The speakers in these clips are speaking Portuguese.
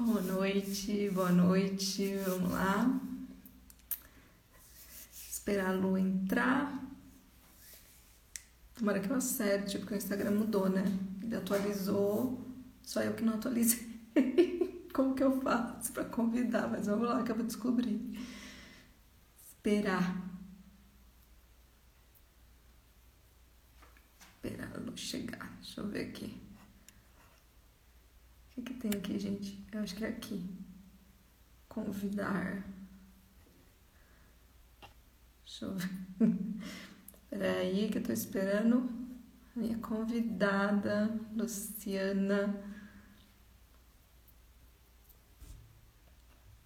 Boa noite, boa noite, vamos lá. Esperar a Lu entrar. Tomara que eu acerte, porque o Instagram mudou, né? Ele atualizou, só eu que não atualizei. Como que eu faço para convidar? Mas vamos lá que eu vou descobrir. Esperar. Esperar a Lu chegar. Deixa eu ver aqui. O que, tem aqui, gente? Eu acho que é aqui. Convidar. Deixa eu ver. Peraí, que eu tô esperando minha convidada, Luciana.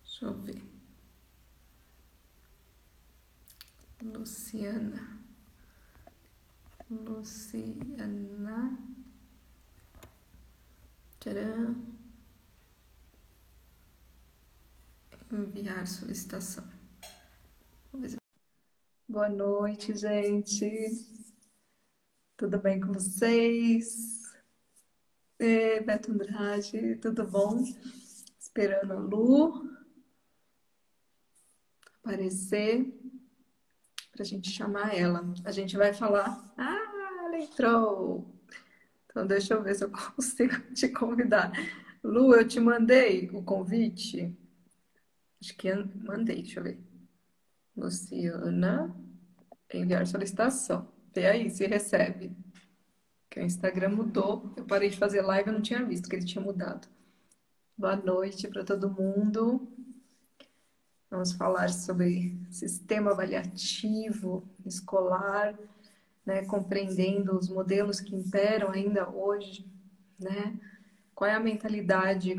Deixa eu ver. Luciana. Luciana. Tcharam. Enviar solicitação. Boa noite, gente. Tudo bem com vocês? E, Beto Andrade, tudo bom? Esperando a Lu aparecer para a gente chamar ela. A gente vai falar. Ah, ela entrou! Então, deixa eu ver se eu consigo te convidar. Lu, eu te mandei o convite. Acho que mandei, deixa eu ver. Luciana, enviar solicitação. Vê aí se recebe. Que o Instagram mudou. Eu parei de fazer live, eu não tinha visto que ele tinha mudado. Boa noite para todo mundo. Vamos falar sobre sistema avaliativo escolar né, compreendendo os modelos que imperam ainda hoje, né? Qual é a mentalidade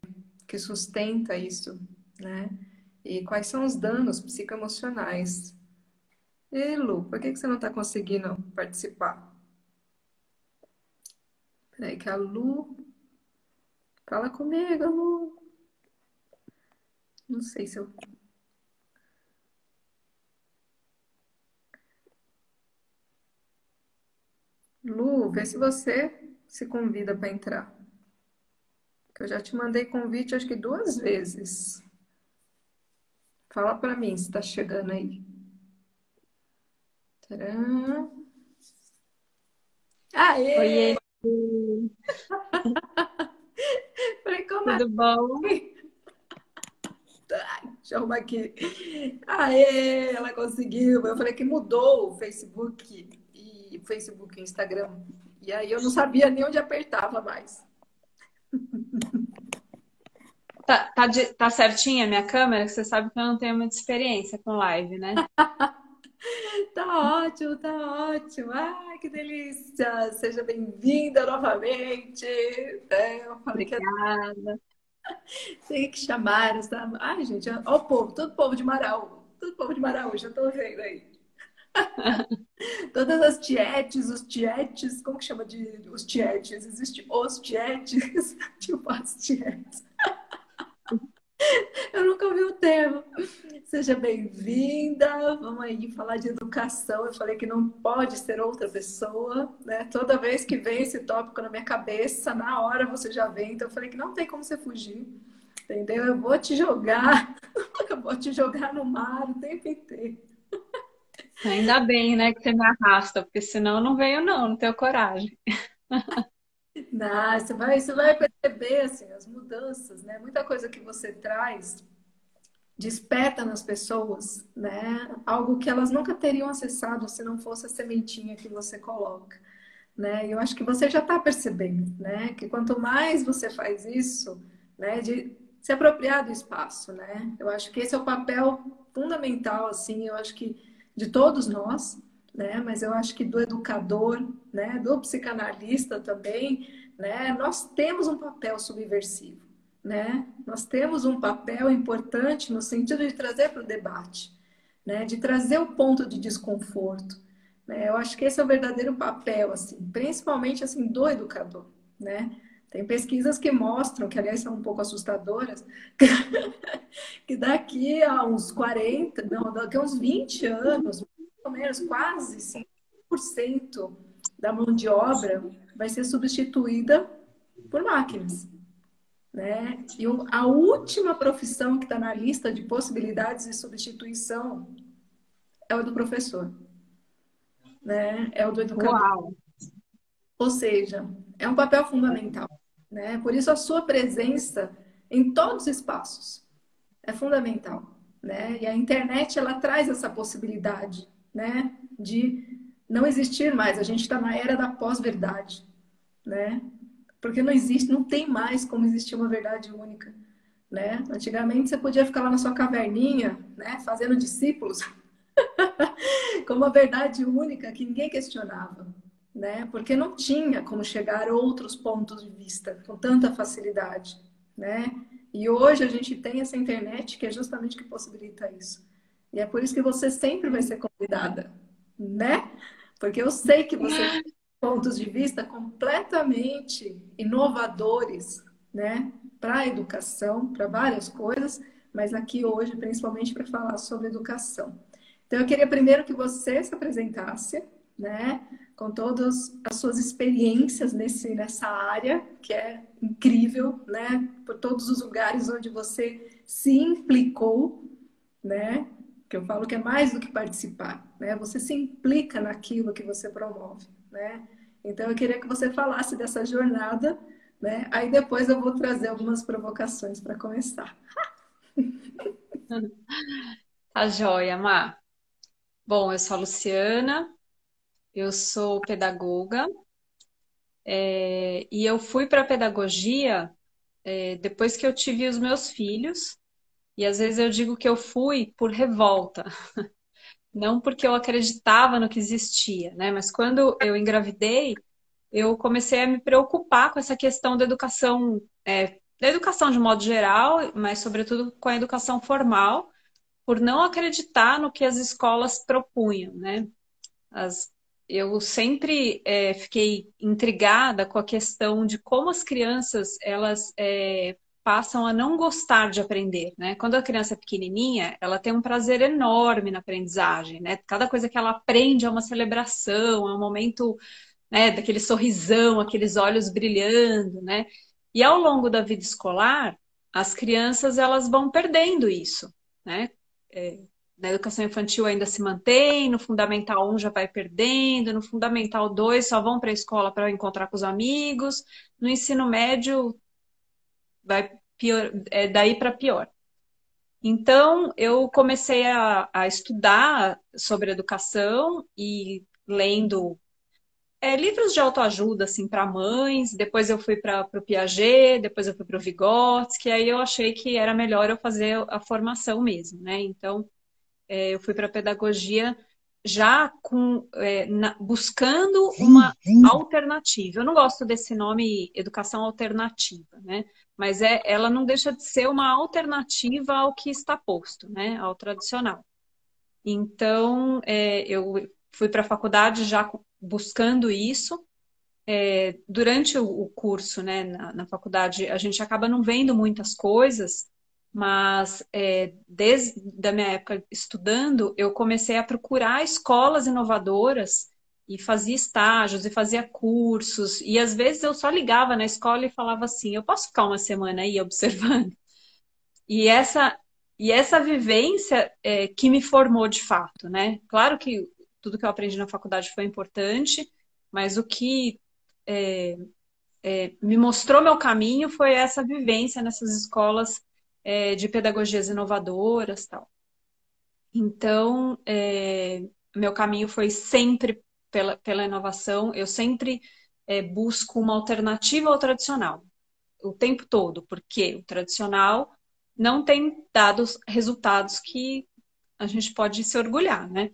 que sustenta isso, né? E quais são os danos psicoemocionais? E Lu, por que, que você não está conseguindo participar? Peraí que a Lu... Fala comigo, Lu. Não sei se eu Lu, vê se você se convida para entrar. Eu já te mandei convite acho que duas vezes. Fala para mim se está chegando aí. Tcharam. Aê! Oiê! Falei, como Tudo bom? Deixa eu arrumar aqui. Aê, ela conseguiu. Eu falei que mudou o Facebook Facebook e Instagram. E aí eu não sabia nem onde apertava mais. Tá, tá, de, tá certinha a minha câmera? Você sabe que eu não tenho muita experiência com live, né? tá ótimo, tá ótimo. Ai, que delícia! Seja bem-vinda novamente. É, eu falei Obrigada. que tem que chamar essa. Ai, gente, ó, o povo, todo povo de Marau, todo povo de Marau, já tô vendo aí. Todas as tietes, os tietes, como que chama de os tietes? Existe os tietes, tipo as tietes. Eu nunca ouvi o termo. Seja bem-vinda. Vamos aí falar de educação. Eu falei que não pode ser outra pessoa, né? Toda vez que vem esse tópico na minha cabeça, na hora você já vem. Então eu falei que não tem como você fugir. Entendeu? Eu vou te jogar, eu vou te jogar no mar o tempo inteiro. Ainda bem, né, que você me arrasta, porque senão eu não venho, não, não tenho coragem. Você vai, você vai perceber assim, as mudanças, né? Muita coisa que você traz desperta nas pessoas, né? Algo que elas nunca teriam acessado se não fosse a sementinha que você coloca, né? E eu acho que você já está percebendo, né? Que quanto mais você faz isso, né? De se apropriar do espaço, né? Eu acho que esse é o papel fundamental, assim. Eu acho que de todos nós, né? Mas eu acho que do educador, né? Do psicanalista também, né? Nós temos um papel subversivo, né? Nós temos um papel importante no sentido de trazer para o debate, né? De trazer o ponto de desconforto. Né? Eu acho que esse é o verdadeiro papel, assim, principalmente assim do educador, né? Tem pesquisas que mostram, que aliás são um pouco assustadoras, que daqui a uns 40, não, daqui a uns 20 anos, ou menos, quase 5% da mão de obra vai ser substituída por máquinas. Né? E a última profissão que está na lista de possibilidades de substituição é o do professor. Né? É o do educador. Uau. Ou seja, é um papel fundamental. Né? Por isso, a sua presença em todos os espaços é fundamental. Né? E a internet ela traz essa possibilidade né? de não existir mais. A gente está na era da pós-verdade. Né? Porque não existe, não tem mais como existir uma verdade única. Né? Antigamente você podia ficar lá na sua caverninha, né, fazendo discípulos, com uma verdade única que ninguém questionava, né? Porque não tinha como chegar a outros pontos de vista com tanta facilidade, né? E hoje a gente tem essa internet que é justamente que possibilita isso. E é por isso que você sempre vai ser convidada, né? Porque eu sei que você tem pontos de vista completamente inovadores, né? Para a educação, para várias coisas, mas aqui hoje, principalmente para falar sobre educação. Então, eu queria primeiro que você se apresentasse, né? Com todas as suas experiências nesse, nessa área, que é incrível, né? Por todos os lugares onde você se implicou, né? Que eu falo que é mais do que participar, né? Você se implica naquilo que você promove, né? Então, eu queria que você falasse dessa jornada, né? Aí depois eu vou trazer algumas provocações para começar. Tá joia, Mar. Bom, eu sou a Luciana, eu sou pedagoga é, e eu fui para a pedagogia é, depois que eu tive os meus filhos e às vezes eu digo que eu fui por revolta, não porque eu acreditava no que existia, né? Mas quando eu engravidei, eu comecei a me preocupar com essa questão da educação, é, da educação de modo geral, mas sobretudo com a educação formal, por não acreditar no que as escolas propunham, né? As, eu sempre é, fiquei intrigada com a questão de como as crianças elas é, passam a não gostar de aprender, né? Quando a criança é pequenininha, ela tem um prazer enorme na aprendizagem, né? Cada coisa que ela aprende é uma celebração, é um momento, né, daquele sorrisão, aqueles olhos brilhando, né? E ao longo da vida escolar, as crianças elas vão perdendo isso, né? é, na educação infantil ainda se mantém, no Fundamental 1 já vai perdendo, no Fundamental 2 só vão para a escola para encontrar com os amigos, no ensino médio vai pior, é, daí para pior. Então, eu comecei a, a, estudar sobre educação e lendo é, livros de autoajuda assim para mães. Depois eu fui para o Piaget, depois eu fui para o Vygotsky. Aí eu achei que era melhor eu fazer a formação mesmo, né? Então eu fui para pedagogia já com é, na, buscando uma alternativa. Eu não gosto desse nome educação alternativa, né? Mas é, ela não deixa de ser uma alternativa ao que está posto, né? Ao tradicional. Então, é, eu fui para a faculdade já buscando isso. É, durante o, curso, né, na, na, faculdade, a gente acaba não vendo muitas coisas, mas é, desde a minha época estudando, eu comecei a procurar escolas inovadoras e fazia estágios e fazia cursos. E às vezes eu só ligava na escola e falava assim: eu posso ficar uma semana aí observando? E essa e essa vivência é, que me formou de fato, né? Claro que tudo que eu aprendi na faculdade foi importante, mas o que é, é, me mostrou meu caminho foi essa vivência nessas escolas é, de pedagogias inovadoras tal. Então, é, meu caminho foi sempre pela, pela inovação, eu sempre é, busco uma alternativa ao tradicional, o tempo todo, porque o tradicional não tem dado resultados que a gente pode se orgulhar, né?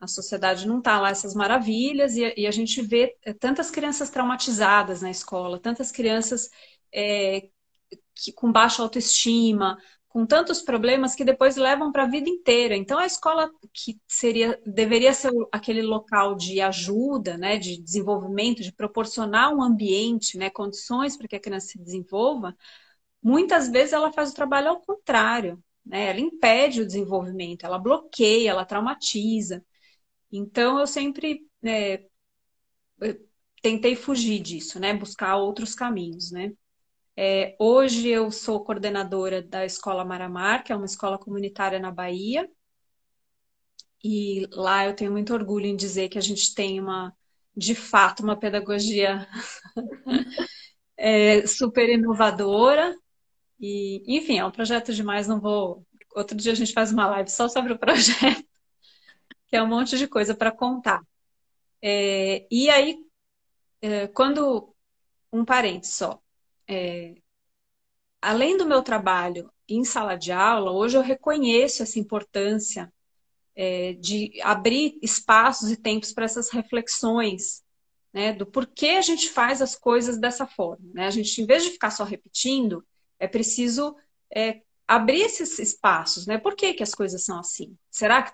A sociedade não está lá essas maravilhas e, e, a gente vê é, tantas crianças traumatizadas na escola, tantas crianças é, que, com baixa autoestima, com tantos problemas que depois levam para a vida inteira. Então a escola que seria deveria ser aquele local de ajuda, né, de desenvolvimento, de proporcionar um ambiente, né, condições para que a criança se desenvolva, muitas vezes ela faz o trabalho ao contrário, né? Ela impede o desenvolvimento, ela bloqueia, ela traumatiza. Então, eu sempre é, tentei fugir disso, né? Buscar outros caminhos, né? É, hoje eu sou coordenadora da Escola Maramar, que é uma escola comunitária na Bahia. E lá eu tenho muito orgulho em dizer que a gente tem uma, de fato, uma pedagogia é, super inovadora. E, enfim, é um projeto demais, não vou. Outro dia a gente faz uma live só sobre o projeto, que é um monte de coisa para contar. É, e aí, é, quando. Um parente só. É, além do meu trabalho em sala de aula, hoje eu reconheço essa importância é, de abrir espaços e tempos para essas reflexões, né, do porquê a gente faz as coisas dessa forma. Né? A gente, em vez de ficar só repetindo, é preciso é, abrir esses espaços. Né? Por que, que as coisas são assim? Será que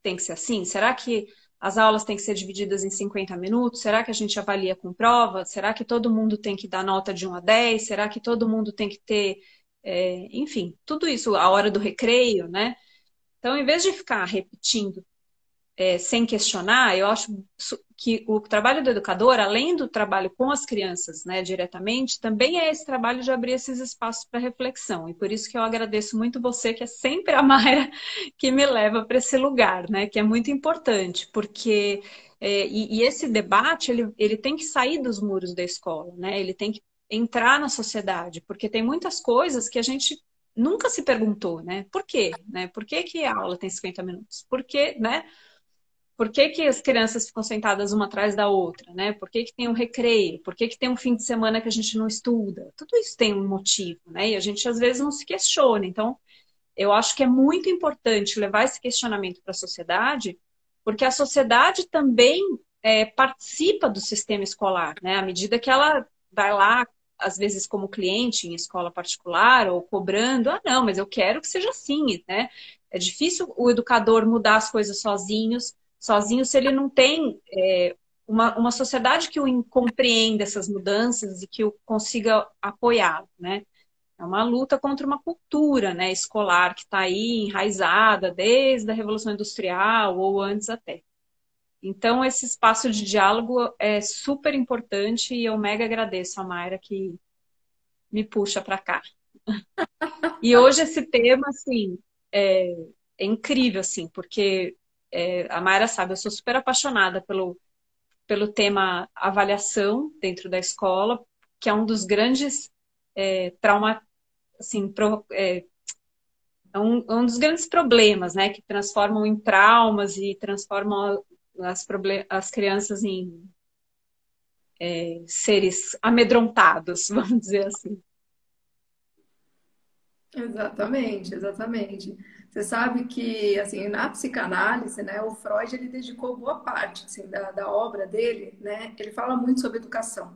tem que ser assim? Será que as aulas têm que ser divididas em 50 minutos? Será que a gente avalia com prova? Será que todo mundo tem que dar nota de 1 a 10? Será que todo mundo tem que ter, é, enfim, tudo isso, a hora do recreio, né? Então, em vez de ficar repetindo é, sem questionar, eu acho que o trabalho do educador, além do trabalho com as crianças né, diretamente, também é esse trabalho de abrir esses espaços para reflexão. E por isso que eu agradeço muito você, que é sempre a Mayra que me leva para esse lugar, né, que é muito importante, porque. É, e, e, esse debate ele, ele tem que sair dos muros da escola, né? Ele tem que entrar na sociedade, porque tem muitas coisas que a gente nunca se perguntou, né? Por quê? Né? Por que, que a aula tem 50 minutos? Por que, né? Por que, que as crianças ficam sentadas uma atrás da outra, né? Por que, que tem um recreio? Por que, que tem um fim de semana que a gente não estuda? Tudo isso tem um motivo, né? E a gente às vezes não se questiona. Então, eu acho que é muito importante levar esse questionamento para a sociedade, porque a sociedade também é, participa do sistema escolar, né? À medida que ela vai lá às vezes como cliente em escola particular ou cobrando, ah, não, mas eu quero que seja assim, né? É difícil o educador mudar as coisas sozinhos, sozinho se ele não tem é, uma, uma sociedade que o compreenda essas mudanças e que o consiga apoiar, né? É uma luta contra uma cultura né, escolar que está aí enraizada desde a Revolução Industrial ou antes até. Então, esse espaço de diálogo é super importante e eu mega agradeço a Mayra que me puxa para cá. e hoje esse tema, assim, é, é incrível, assim, porque é, a Mayra sabe, eu sou super apaixonada pelo, pelo tema avaliação dentro da escola, que é um dos grandes é, trauma, assim, pro, é, é um, é um, dos grandes problemas, né, que transformam em traumas e transformam as, as crianças em é, seres amedrontados, vamos dizer assim. Exatamente, exatamente. Você sabe que, assim, na psicanálise, né, o Freud, ele dedicou boa parte, assim, da, da obra dele, né, ele fala muito sobre educação,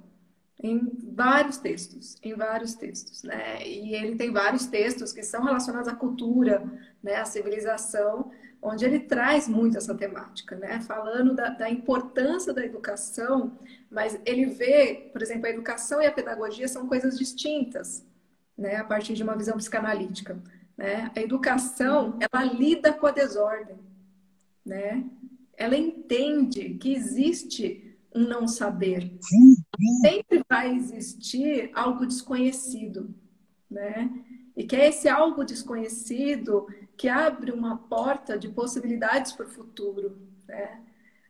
em vários textos, em vários textos, né, e ele tem vários textos que são relacionados à cultura, né, à civilização, onde ele traz muito essa temática, né? Falando da, da, importância da educação, mas ele vê, por exemplo, a educação e a pedagogia são coisas distintas, né? A partir de uma visão psicanalítica, né? A educação, ela lida com a desordem, né? Ela entende que existe um não saber. Sempre vai existir algo desconhecido, né? E que é esse algo desconhecido que abre uma porta de possibilidades para o futuro. Né?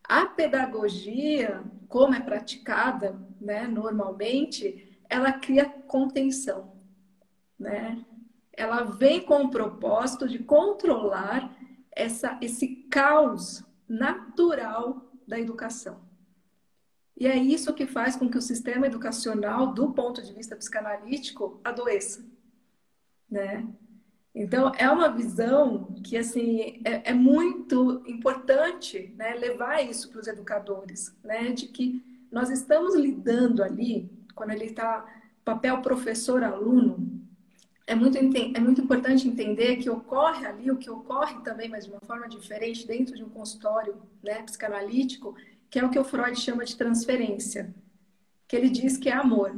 A pedagogia, como é praticada né, normalmente, ela cria contenção. Né? Ela vem com o propósito de controlar essa, esse caos natural da educação. E é isso que faz com que o sistema educacional, do ponto de vista psicanalítico, adoeça. Né? Então, é uma visão que, assim, é, é muito importante né, levar isso para os educadores, né? De que nós estamos lidando ali, quando ele está papel professor-aluno, é muito, é muito importante entender que ocorre ali o que ocorre também, mas de uma forma diferente, dentro de um consultório né, psicanalítico, que é o que o Freud chama de transferência, que ele diz que é amor,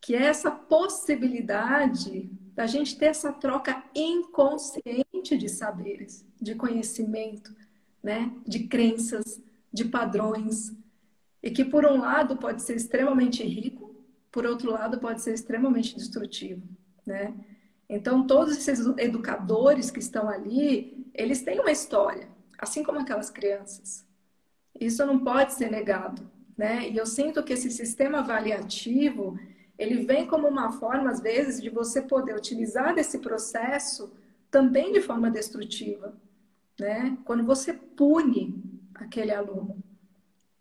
que é essa possibilidade da gente ter essa troca inconsciente de saberes, de conhecimento, né? de crenças, de padrões, e que por um lado pode ser extremamente rico, por outro lado, pode ser extremamente destrutivo, né? Então, todos esses educadores que estão ali, eles têm uma história, assim como aquelas crianças. Isso não pode ser negado, né? E eu sinto que esse sistema avaliativo, ele vem como uma forma, às vezes, de você poder utilizar desse processo também de forma destrutiva, né? Quando você pune aquele aluno.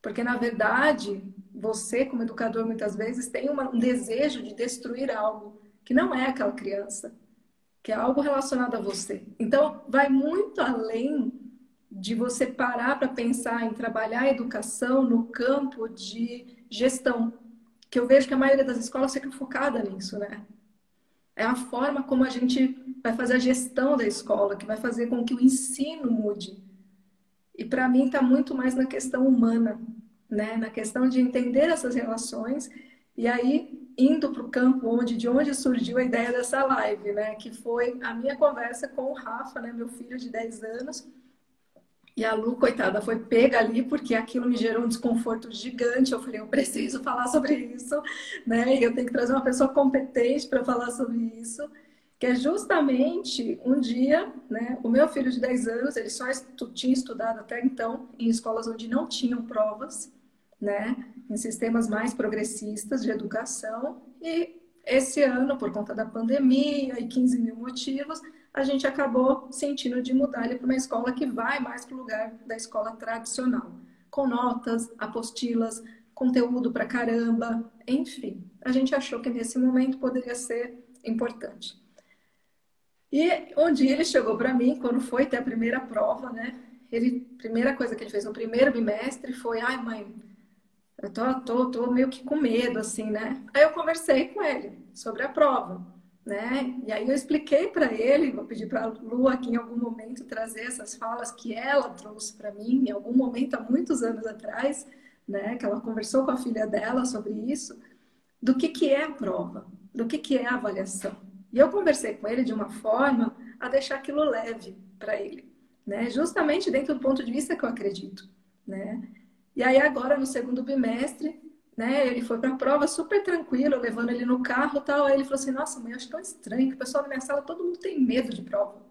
Porque, na verdade, você, como educador, muitas vezes tem uma, um desejo de destruir algo que não é aquela criança, que é algo relacionado a você. Então, vai muito além de você parar para pensar em trabalhar a educação no campo de gestão, que eu vejo que a maioria das escolas fica focada nisso, né? É a forma como a gente vai fazer a gestão da escola, que vai fazer com que o ensino mude. E para mim está muito mais na questão humana, né? Na questão de entender essas relações e aí indo para o campo onde de onde surgiu a ideia dessa live, né? Que foi a minha conversa com o Rafa, né? Meu filho de 10 anos e a Lu, coitada, foi pega ali porque aquilo me gerou um desconforto gigante. Eu falei, eu preciso falar sobre isso, né? E eu tenho que trazer uma pessoa competente para falar sobre isso. Que é justamente um dia, né? O meu filho de 10 anos, ele só estu tinha estudado até então em escolas onde não tinham provas, né? Em sistemas mais progressistas de educação. E esse ano, por conta da pandemia e 15 mil motivos, a gente acabou sentindo de mudar ele para uma escola que vai mais para o lugar da escola tradicional, com notas, apostilas, conteúdo para caramba, enfim. A gente achou que nesse momento poderia ser importante. E um dia ele chegou para mim, quando foi ter a primeira prova, né? Ele, primeira coisa que ele fez no primeiro bimestre foi: ai, mãe, eu tô, tô, tô meio que com medo, assim, né? Aí eu conversei com ele sobre a prova né? E aí eu expliquei para ele, vou pedir para a Lu aqui em algum momento trazer essas falas que ela trouxe para mim em algum momento há muitos anos atrás, né? Que ela conversou com a filha dela sobre isso, do que que é a prova, do que que é a avaliação. E eu conversei com ele de uma forma a deixar aquilo leve para ele, né? Justamente dentro do ponto de vista que eu acredito, né? E aí agora no segundo bimestre né? Ele foi para a prova super tranquilo, levando ele no carro e tal. Aí ele falou assim: Nossa, mãe, eu acho tão estranho que o pessoal da minha sala, todo mundo tem medo de prova.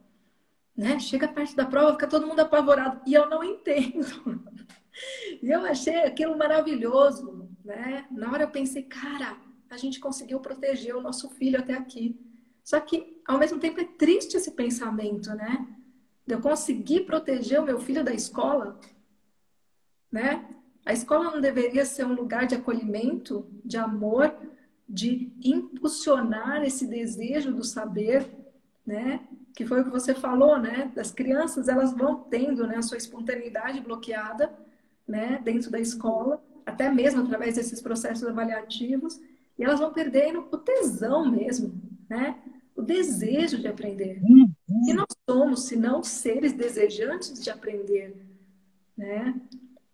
Né? Chega perto da prova, fica todo mundo apavorado. E eu não entendo. e eu achei aquilo maravilhoso. Né? Na hora eu pensei: Cara, a gente conseguiu proteger o nosso filho até aqui. Só que, ao mesmo tempo, é triste esse pensamento, né? De eu conseguir proteger o meu filho da escola, né? A escola não deveria ser um lugar de acolhimento, de amor, de impulsionar esse desejo do saber, né? Que foi o que você falou, né? Das crianças, elas vão tendo né, a sua espontaneidade bloqueada, né? Dentro da escola, até mesmo através desses processos avaliativos, e elas vão perdendo o tesão mesmo, né? O desejo de aprender. E nós somos, se não seres desejantes de aprender, né?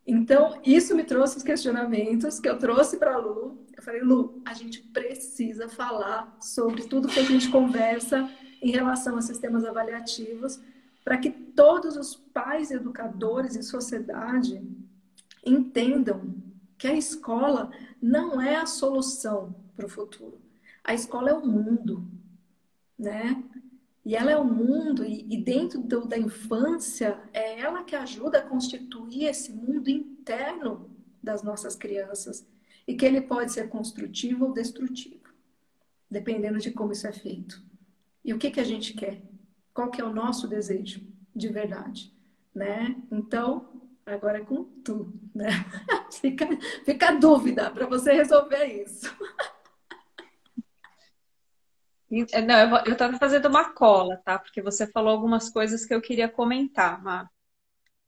Então, isso me trouxe os questionamentos que eu trouxe para a Lu. Eu falei, Lu, a gente precisa falar sobre tudo que a gente conversa em relação a sistemas avaliativos, para que todos os pais educadores e sociedade entendam que a escola não é a solução para o futuro. A escola é o mundo, né? E ela é o mundo, e, e dentro do, da infância, é ela que ajuda a constituir esse mundo interno das nossas crianças. E que ele pode ser construtivo ou destrutivo, dependendo de como isso é feito. E o que, que a gente quer? Qual que é o nosso desejo de verdade? Né? Então, agora é com tu, né? fica, fica a dúvida para você resolver isso. É, não, eu estava fazendo uma cola, tá? Porque você falou algumas coisas que eu queria comentar, Má.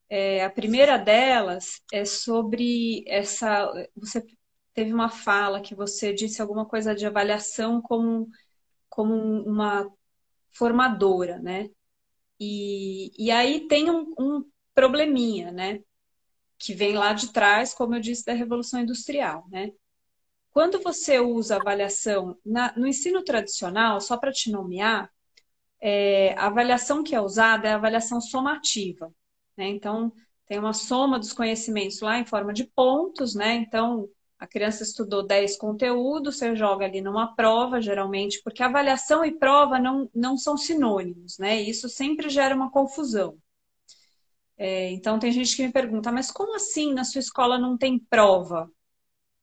É, a primeira delas é sobre essa. Você teve uma fala que você disse alguma coisa de avaliação como, como uma formadora, né? E, e aí tem um, um probleminha, né? Que vem lá de trás, como eu disse, da Revolução Industrial, né? Quando você usa avaliação na, no ensino tradicional, só para te nomear, é, a avaliação que é usada é a avaliação somativa. Né? Então, tem uma soma dos conhecimentos lá em forma de pontos, né? Então, A criança estudou 10 conteúdos, você joga ali numa prova, geralmente, porque avaliação e prova não, não são sinônimos, né? Isso sempre gera uma confusão. É, então, tem gente que me pergunta, mas como assim na sua escola não tem prova?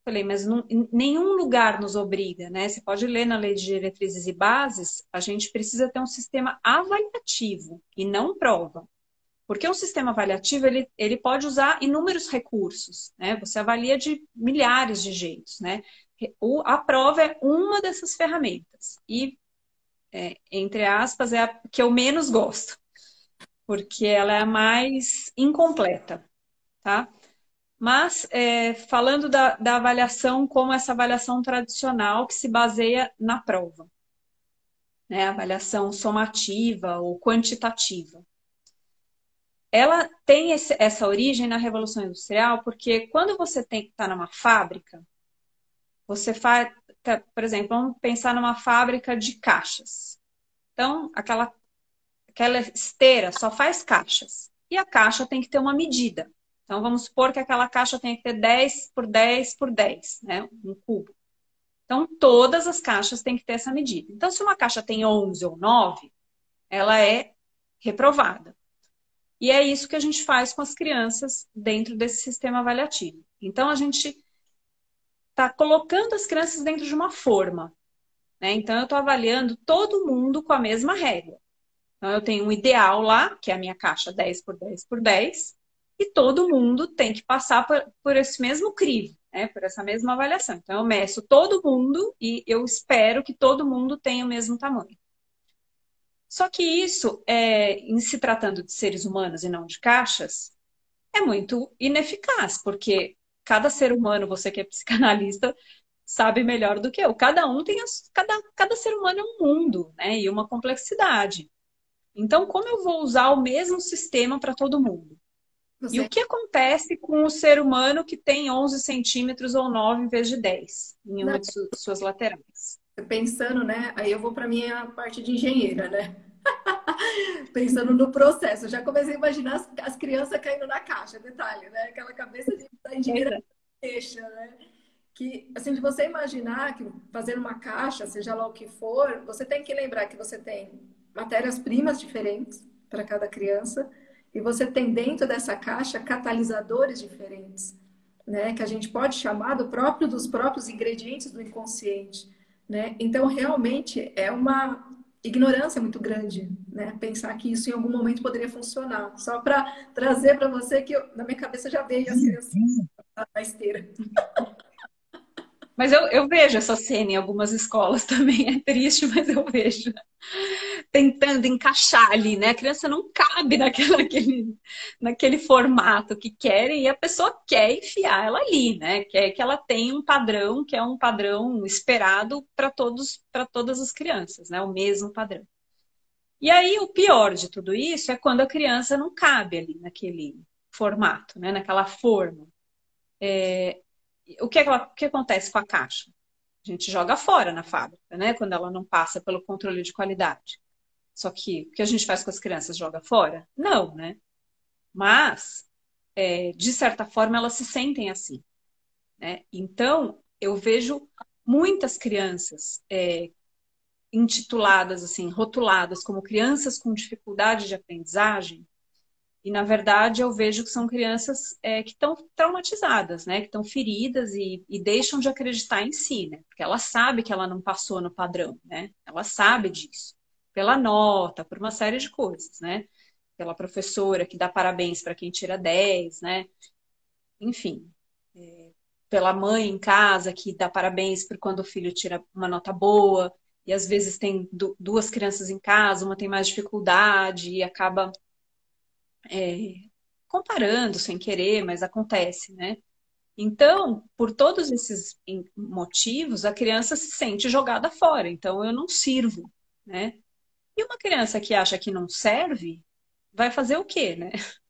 Falei, mas não, nenhum lugar nos obriga, né? Você pode ler na Lei de Diretrizes e Bases, a gente precisa ter um sistema avaliativo e não prova. Porque um sistema avaliativo, ele, ele pode usar inúmeros recursos, né? Você avalia de milhares de jeitos, né? O, a prova é uma dessas ferramentas. E, é, entre aspas, é a que eu menos gosto. Porque ela é a mais incompleta, tá? Mas, é, falando da, da avaliação como essa avaliação tradicional que se baseia na prova. Né? Avaliação somativa ou quantitativa ela tem esse, essa origem na Revolução Industrial, porque quando você está numa fábrica, você faz, tá, por exemplo, vamos pensar numa fábrica de caixas. Então, aquela, aquela esteira só faz caixas. E a caixa tem que ter uma medida. Então, vamos supor que aquela caixa tem que ter 10 por 10 por 10, né? Um cubo. Então, todas as caixas têm que ter essa medida. Então, se uma caixa tem 11 ou 9, ela é reprovada. E é isso que a gente faz com as crianças dentro desse sistema avaliativo. Então, a gente está colocando as crianças dentro de uma forma. Né? Então, eu estou avaliando todo mundo com a mesma régua. Então, eu tenho um ideal lá, que é a minha caixa 10 por 10 por 10, e todo mundo tem que passar por, por esse mesmo crivo, né? por essa mesma avaliação. Então, eu meço todo mundo e eu espero que todo mundo tenha o mesmo tamanho. Só que isso, é, em se tratando de seres humanos e não de caixas, é muito ineficaz, porque cada ser humano, você que é psicanalista, sabe melhor do que eu. Cada um tem as, cada, cada ser humano é um mundo, né? E uma complexidade. Então, como eu vou usar o mesmo sistema para todo mundo? Você... E o que acontece com o ser humano que tem 11 centímetros ou 9 em vez de 10 em uma Não. de suas laterais? pensando, né? Aí eu vou para minha parte de engenheira, né? pensando no processo. Eu já comecei a imaginar as, as, crianças caindo na caixa, detalhe, né? Aquela cabeça de, da engenheira deixa, né? Que, assim, de você imaginar que fazer uma caixa, seja lá o que for, você tem que lembrar que você tem matérias-primas diferentes para cada criança e você tem dentro dessa caixa catalisadores diferentes, né? Que a gente pode chamar do próprio dos próprios ingredientes do inconsciente. Né? Então, realmente, é uma ignorância muito grande, né? Pensar que isso em algum momento poderia funcionar. Só para trazer para você que eu, na minha cabeça já veio as crianças na esteira. Mas eu, eu vejo essa cena em algumas escolas também. É triste, mas eu vejo. Tentando encaixar ali, né? A criança não cabe naquele, naquele, naquele formato que querem e a pessoa quer enfiar ela ali, né? Quer que ela tenha um padrão, que é um padrão esperado para todos, para todas as crianças, né? O mesmo padrão. E aí o pior de tudo isso é quando a criança não cabe ali naquele formato, né? Naquela forma. É, o que, é o que acontece com a caixa? A gente joga fora na fábrica, né? Quando ela não passa pelo controle de qualidade. Só que o que a gente faz com as crianças? Joga fora? Não, né? Mas, é, de certa forma, elas se sentem assim. Né? Então, eu vejo muitas crianças é, intituladas, assim, rotuladas como crianças com dificuldade de aprendizagem, e, na verdade, eu vejo que são crianças é, que estão traumatizadas, né? Que estão feridas e, e, deixam de acreditar em si, né? Porque ela sabe que ela não passou no padrão, né? Ela sabe disso. Pela nota, por uma série de coisas, né? Pela professora que dá parabéns para quem tira 10, né? Enfim. É, pela mãe em casa que dá parabéns por quando o filho tira uma nota boa. E às vezes tem duas crianças em casa, uma tem mais dificuldade e acaba é, comparando sem querer, mas acontece, né? Então, por todos esses motivos, a criança se sente jogada fora. Então, eu não sirvo, né? E uma criança que acha que não serve, vai fazer o quê, né?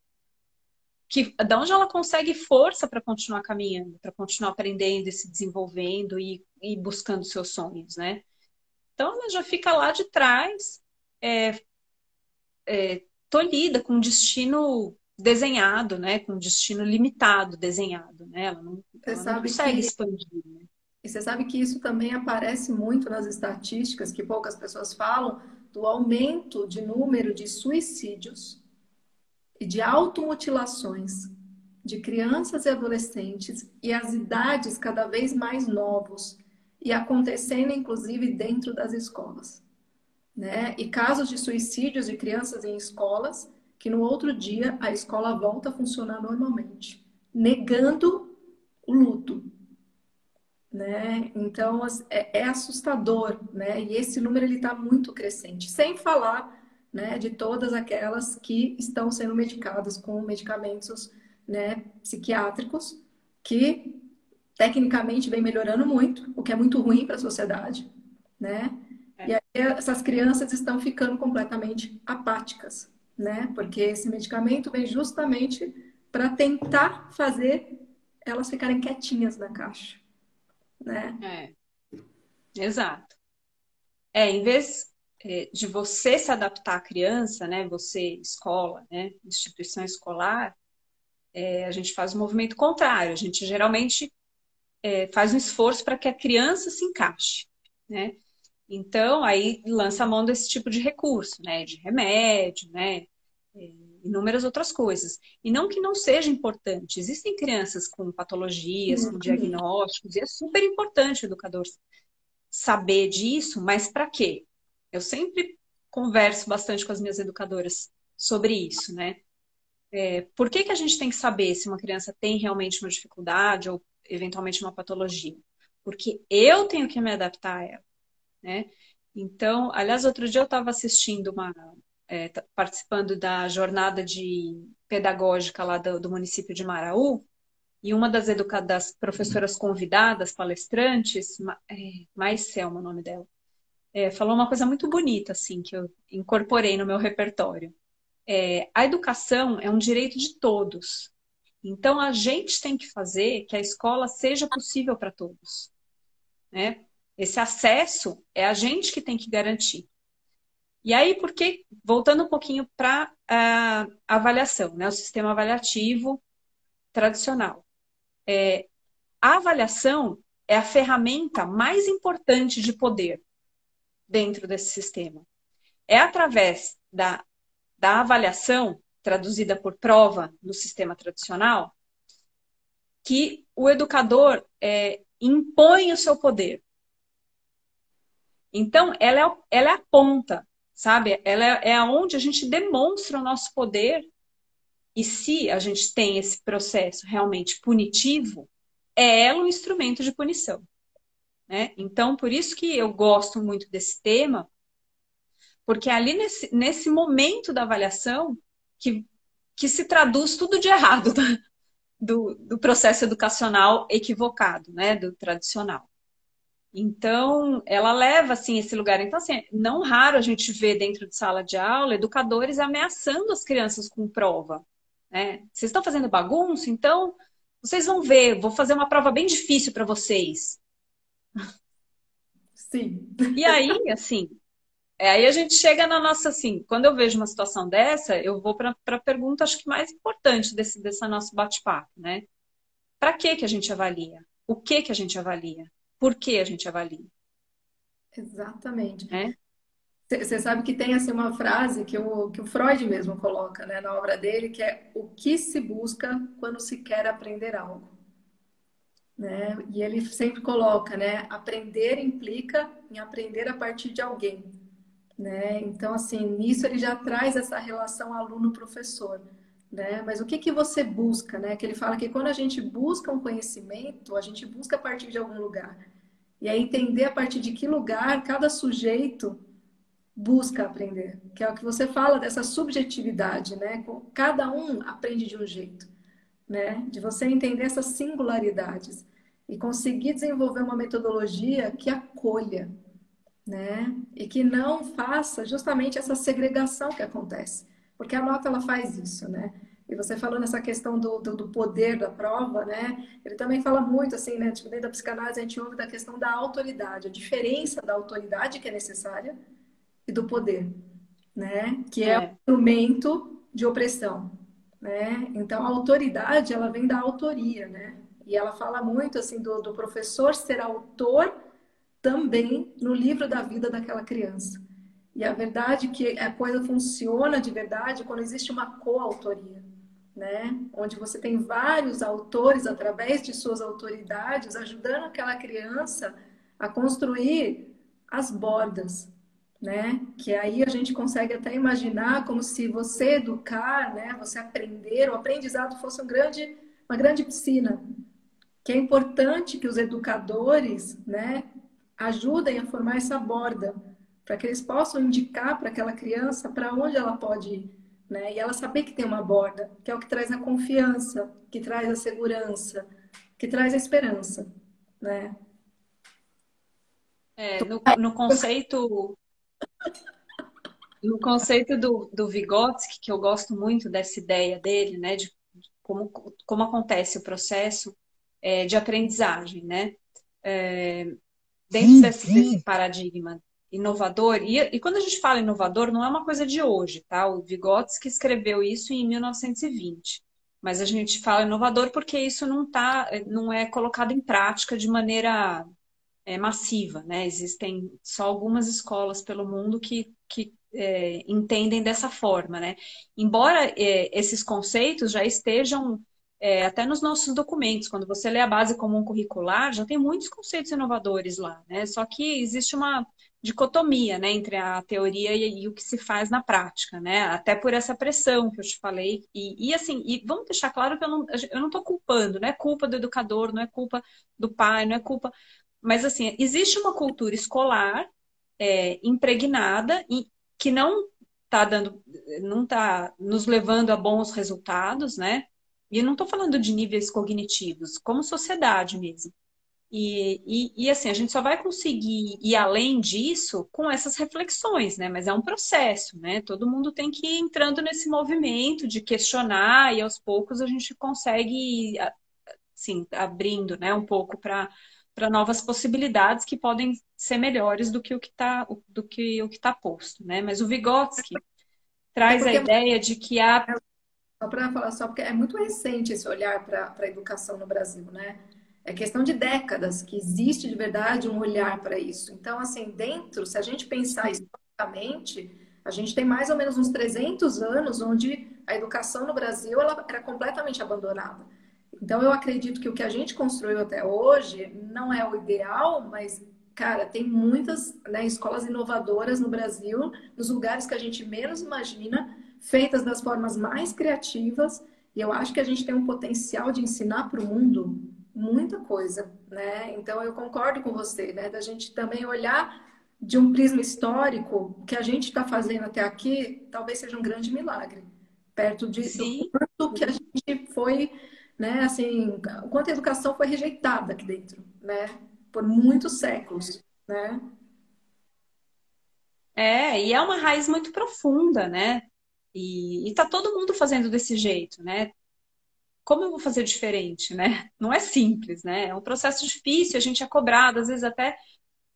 Que, da onde ela consegue força para continuar caminhando, para continuar aprendendo e se desenvolvendo e, e, buscando seus sonhos, né? Então, ela já fica lá de trás, é, é, tolhida, com um destino desenhado, né? Com destino limitado, desenhado, né? Ela não, ela não consegue que... expandir. Né? E você sabe que isso também aparece muito nas estatísticas, que poucas pessoas falam, do aumento de número de suicídios e de automutilações de crianças e adolescentes e as idades cada vez mais novos e acontecendo inclusive dentro das escolas, né? E casos de suicídios de crianças em escolas que no outro dia a escola volta a funcionar normalmente, negando o luto, né? Então é, é assustador, né? E esse número ele está muito crescente, sem falar, né, de todas aquelas que estão sendo medicadas com medicamentos, né, psiquiátricos, que tecnicamente vem melhorando muito, o que é muito ruim para a sociedade, né? É. E aí essas crianças estão ficando completamente apáticas, né? Porque esse medicamento vem justamente para tentar fazer elas ficarem quietinhas na caixa né? É. Exato. É, em vez é, de você se adaptar à criança, né? Você, escola, né? Instituição escolar, é, a gente faz o movimento contrário. A gente geralmente é, faz um esforço para que a criança se encaixe, né? Então, aí lança a mão desse tipo de recurso, né? De remédio, né? Inúmeras outras coisas. E não que não seja importante. Existem crianças com patologias, com diagnósticos, e é super importante o educador saber disso, mas para quê? Eu sempre converso bastante com as minhas educadoras sobre isso, né? É, por que, que a gente tem que saber se uma criança tem realmente uma dificuldade ou eventualmente uma patologia? Porque eu tenho que me adaptar a ela, né? Então, aliás, outro dia eu estava assistindo uma, é, tá participando da jornada de pedagógica lá do, do município de Maraú, e uma das, das professoras convidadas, palestrantes, é, Mais Selma, o nome dela, é, falou uma coisa muito bonita, assim, que eu incorporei no meu repertório. É, a educação é um direito de todos. Então, a gente tem que fazer que a escola seja possível para todos. Né? Esse acesso é a gente que tem que garantir. E aí, porque, voltando um pouquinho para a avaliação, né, o sistema avaliativo tradicional. É, a avaliação é a ferramenta mais importante de poder dentro desse sistema. É através da, da avaliação, traduzida por prova no sistema tradicional, que o educador é, impõe o seu poder. Então, ela é, ela é a ponta sabe? Ela é, é aonde a gente demonstra o nosso poder. E se a gente tem esse processo realmente punitivo, é ela um instrumento de punição. Né? Então, por isso que eu gosto muito desse tema, porque é ali nesse, nesse momento da avaliação que, que se traduz tudo de errado do, do processo educacional equivocado, né? do tradicional. Então, ela leva assim esse lugar. Então, assim, não raro a gente vê dentro de sala de aula educadores ameaçando as crianças com prova. Né? Vocês estão fazendo bagunça, então vocês vão ver. Vou fazer uma prova bem difícil para vocês. Sim. E aí, assim, é, aí a gente chega na nossa assim. Quando eu vejo uma situação dessa, eu vou para a pergunta acho que mais importante desse desse nosso bate-papo, né? Para que que a gente avalia? O que que a gente avalia? Por que a gente avalia. Exatamente. Você é? sabe que tem assim, uma frase que o, que o Freud mesmo coloca né, na obra dele, que é o que se busca quando se quer aprender algo. Né? E ele sempre coloca, né? Aprender implica em aprender a partir de alguém. Né? Então, assim, nisso ele já traz essa relação aluno-professor. Né? Mas o que, que você busca, né? Que ele fala que quando a gente busca um conhecimento, a gente busca a partir de algum lugar. E aí entender a partir de que lugar cada sujeito busca aprender, que é o que você fala dessa subjetividade, né? Cada um aprende de um jeito, né? De você entender essas singularidades e conseguir desenvolver uma metodologia que acolha, né? E que não faça justamente essa segregação que acontece. Porque a nota ela faz isso, né? E você falou nessa questão do, do, do, poder da prova, né? Ele também fala muito, assim, né? Tipo, dentro da psicanálise a gente ouve da questão da autoridade, a diferença da autoridade que é necessária e do poder, né? Que é, é um instrumento de opressão, né? Então, a autoridade, ela vem da autoria, né? E ela fala muito, assim, do, do professor ser autor também no livro da vida daquela criança. E a verdade é que a coisa funciona de verdade quando existe uma coautoria, né? Onde você tem vários autores através de suas autoridades ajudando aquela criança a construir as bordas, né? Que aí a gente consegue até imaginar como se você educar, né? Você aprender, o aprendizado fosse um grande, uma grande piscina. Que é importante que os educadores, né? Ajudem a formar essa borda para que eles possam indicar para aquela criança para onde ela pode ir, né? E ela saber que tem uma borda, que é o que traz a confiança, que traz a segurança, que traz a esperança, né? É, no, no conceito no conceito do, do Vygotsky, que eu gosto muito dessa ideia dele, né, de como, como acontece o processo é, de aprendizagem, né? É, dentro desse, desse, paradigma inovador, e, e, quando a gente fala inovador, não é uma coisa de hoje, tá? O Vygotsky escreveu isso em 1920, mas a gente fala inovador porque isso não, tá, não é colocado em prática de maneira é, massiva, né? Existem só algumas escolas pelo mundo que, que é, entendem dessa forma, né? Embora é, esses conceitos já estejam é, até nos nossos documentos, quando você lê a base comum curricular, já tem muitos conceitos inovadores lá, né? Só que existe uma dicotomia, né, entre a teoria e, e, o que se faz na prática, né? Até por essa pressão que eu te falei. E, e assim, e vamos deixar claro que eu não, eu não estou culpando, não é culpa do educador, não é culpa do pai, não é culpa mas, assim, existe uma cultura escolar é, impregnada e que não está dando, não está nos levando a bons resultados, né? E não estou falando de níveis cognitivos, como sociedade mesmo. E, e, e, assim, a gente só vai conseguir ir além disso com essas reflexões, né? Mas é um processo, né? Todo mundo tem que ir entrando nesse movimento de questionar e aos poucos a gente consegue, assim, abrindo, né, um pouco para para novas possibilidades que podem ser melhores do que o que está do que o que está posto, né? Mas o Vygotsky traz é a ideia de que há só para falar só porque é muito recente esse olhar para a educação no Brasil, né? É questão de décadas que existe de verdade um olhar para isso. Então, assim, dentro, se a gente pensar historicamente, a gente tem mais ou menos uns 300 anos onde a educação no Brasil ela era completamente abandonada. Então, eu acredito que o que a gente construiu até hoje não é o ideal, mas, cara, tem muitas né, escolas inovadoras no Brasil, nos lugares que a gente menos imagina, feitas das formas mais criativas. E eu acho que a gente tem um potencial de ensinar para o mundo muita coisa, né? Então, eu concordo com você, né? Da gente também olhar de um prisma histórico, o que a gente está fazendo até aqui, talvez seja um grande milagre, perto de, do quanto que a gente foi né? Assim, o quanto a educação foi rejeitada aqui dentro, né? Por muitos séculos, né? É, e é uma raiz muito profunda, né? E, e tá todo mundo fazendo desse jeito, né? Como eu vou fazer diferente, né? Não é simples, né? É um processo difícil, a gente é cobrado, às vezes até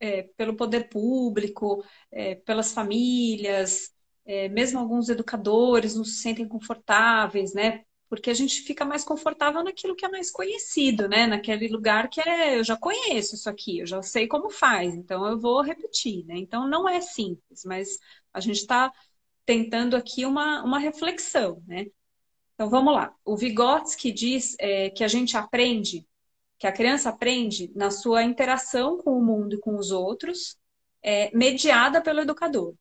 é, pelo poder público, é, pelas famílias, é, mesmo alguns educadores não se sentem confortáveis, né? porque a gente fica mais confortável naquilo que é mais conhecido, né? Naquele lugar que é, eu já conheço isso aqui, eu já sei como faz, então eu vou repetir, né? Então não é simples, mas a gente está tentando aqui uma, uma reflexão, né? Então vamos lá. O Vygotsky diz é, que a gente aprende, que a criança aprende na sua interação com o mundo e com os outros, é, mediada pelo educador.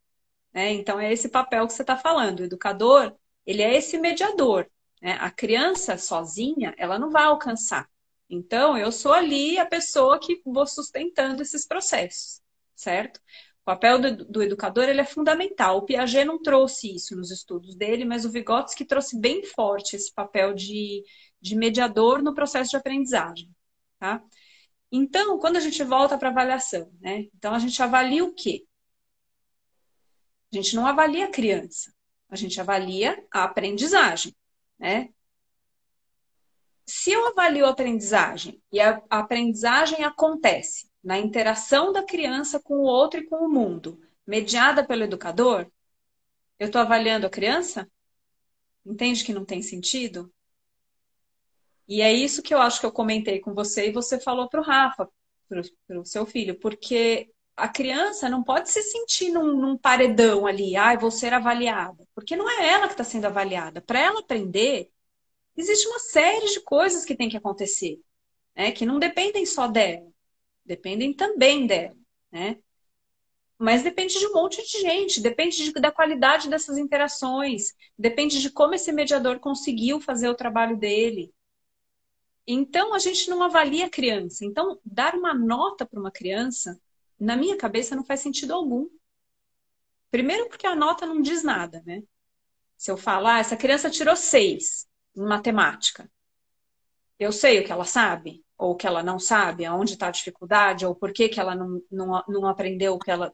Né? Então é esse papel que você está falando. O educador, ele é esse mediador né? A criança sozinha, ela não vai alcançar. Então, eu sou ali a pessoa que vou sustentando esses processos, certo? Papel do, do, educador ele é fundamental. O Piaget não trouxe isso nos estudos dele, mas o Vygotsky trouxe bem forte esse papel de, de mediador no processo de aprendizagem. Tá? Então, quando a gente volta para avaliação, né? Então, a gente avalia o quê? A gente não avalia a criança, a gente avalia a aprendizagem né? Se eu avalio a aprendizagem e a aprendizagem acontece na interação da criança com o outro e com o mundo, mediada pelo educador, eu estou avaliando a criança? Entende que não tem sentido? E é isso que eu acho que eu comentei com você e você falou para o Rafa, para o seu filho, porque a criança não pode se sentir num, num paredão ali, ai, ah, vou ser avaliada, porque não é ela que está sendo avaliada. Para ela aprender, existe uma série de coisas que tem que acontecer, né? Que não dependem só dela, dependem também dela, né? Mas depende de um monte de gente, depende de, da qualidade dessas interações, depende de como esse mediador conseguiu fazer o trabalho dele, então, a gente não avalia a criança. Então, dar uma nota para uma criança, na minha cabeça, não faz sentido algum. Primeiro, porque a nota não diz nada, né? Se eu falar, ah, essa criança tirou seis em matemática, eu sei o que ela sabe, ou que ela não sabe, aonde está a dificuldade, ou por que, que ela não, não, não aprendeu o que ela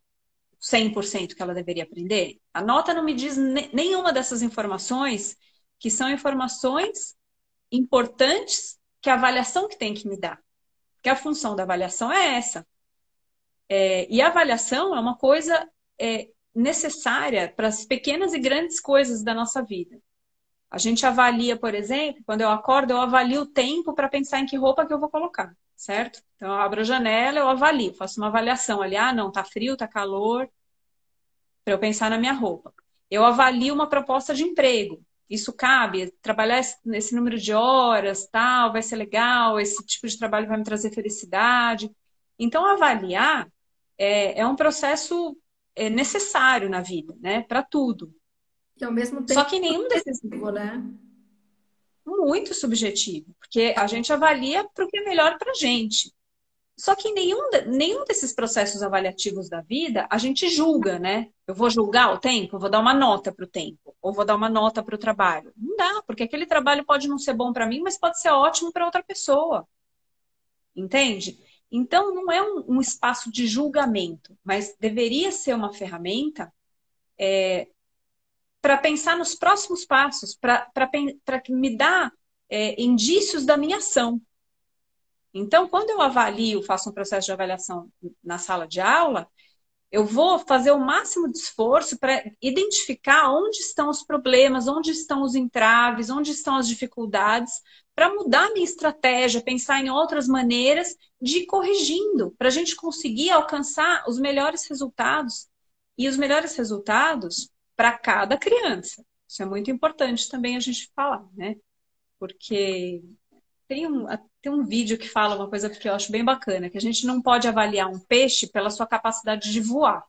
100% que ela deveria aprender. A nota não me diz nenhuma dessas informações, que são informações importantes que a avaliação que tem que me dar. Porque a função da avaliação é essa. É, e a avaliação é uma coisa é, necessária para as pequenas e grandes coisas da nossa vida. A gente avalia, por exemplo, quando eu acordo, eu avalio o tempo para pensar em que roupa que eu vou colocar, certo? Então, eu abro a janela, eu avalio, faço uma avaliação ali. Ah, não, tá frio, tá calor, para eu pensar na minha roupa. Eu avalio uma proposta de emprego isso cabe, trabalhar nesse número de horas, tal, vai ser legal, esse tipo de trabalho vai me trazer felicidade. Então, avaliar é, é um processo é, necessário na vida, né? Para tudo. E ao mesmo tempo. Só que nenhum desses. Né? Muito subjetivo, porque a gente avalia para o que é melhor para a gente. Só que nenhum, nenhum desses processos avaliativos da vida a gente julga, né? Eu vou julgar o tempo, vou dar uma nota para o tempo, ou vou dar uma nota para o trabalho. Não dá, porque aquele trabalho pode não ser bom para mim, mas pode ser ótimo para outra pessoa. Entende? Então, não é um, um, espaço de julgamento, mas deveria ser uma ferramenta é, para pensar nos próximos passos, para me dar é, indícios da minha ação. Então, quando eu avalio, faço um processo de avaliação na sala de aula, eu vou fazer o máximo de esforço para identificar onde estão os problemas, onde estão os entraves, onde estão as dificuldades, para mudar minha estratégia, pensar em outras maneiras de ir corrigindo, para a gente conseguir alcançar os melhores resultados. E os melhores resultados para cada criança. Isso é muito importante também a gente falar, né? Porque tem um, tem um vídeo que fala uma coisa que eu acho bem bacana, que a gente não pode avaliar um peixe pela sua capacidade de voar.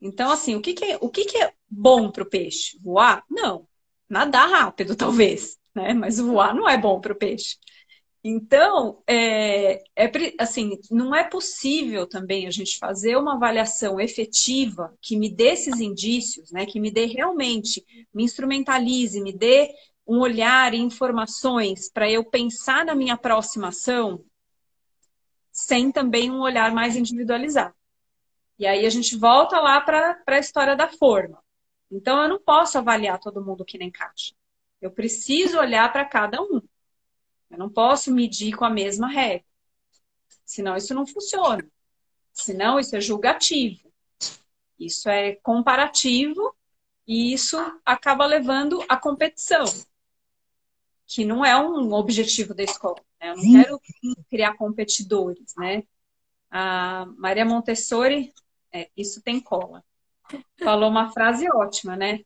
Então, assim, o que, que é, o que, que é bom para o peixe? Voar? Não. Nadar rápido, talvez, né? Mas voar não é bom para o peixe. Então, é, é, assim, não é possível também a gente fazer uma avaliação efetiva que me dê esses indícios, né? Que me dê realmente, me instrumentalize, me dê um olhar e informações para eu pensar na minha próxima ação, sem também um olhar mais individualizado. E aí a gente volta lá para a história da forma. Então eu não posso avaliar todo mundo que nem caixa. Eu preciso olhar para cada um. Eu não posso medir com a mesma regra. Senão isso não funciona. Senão isso é julgativo. Isso é comparativo e isso acaba levando à competição que não é um objetivo da escola. Né? Eu não quero criar competidores, né? A Maria Montessori, é, isso tem cola, falou uma frase ótima, né?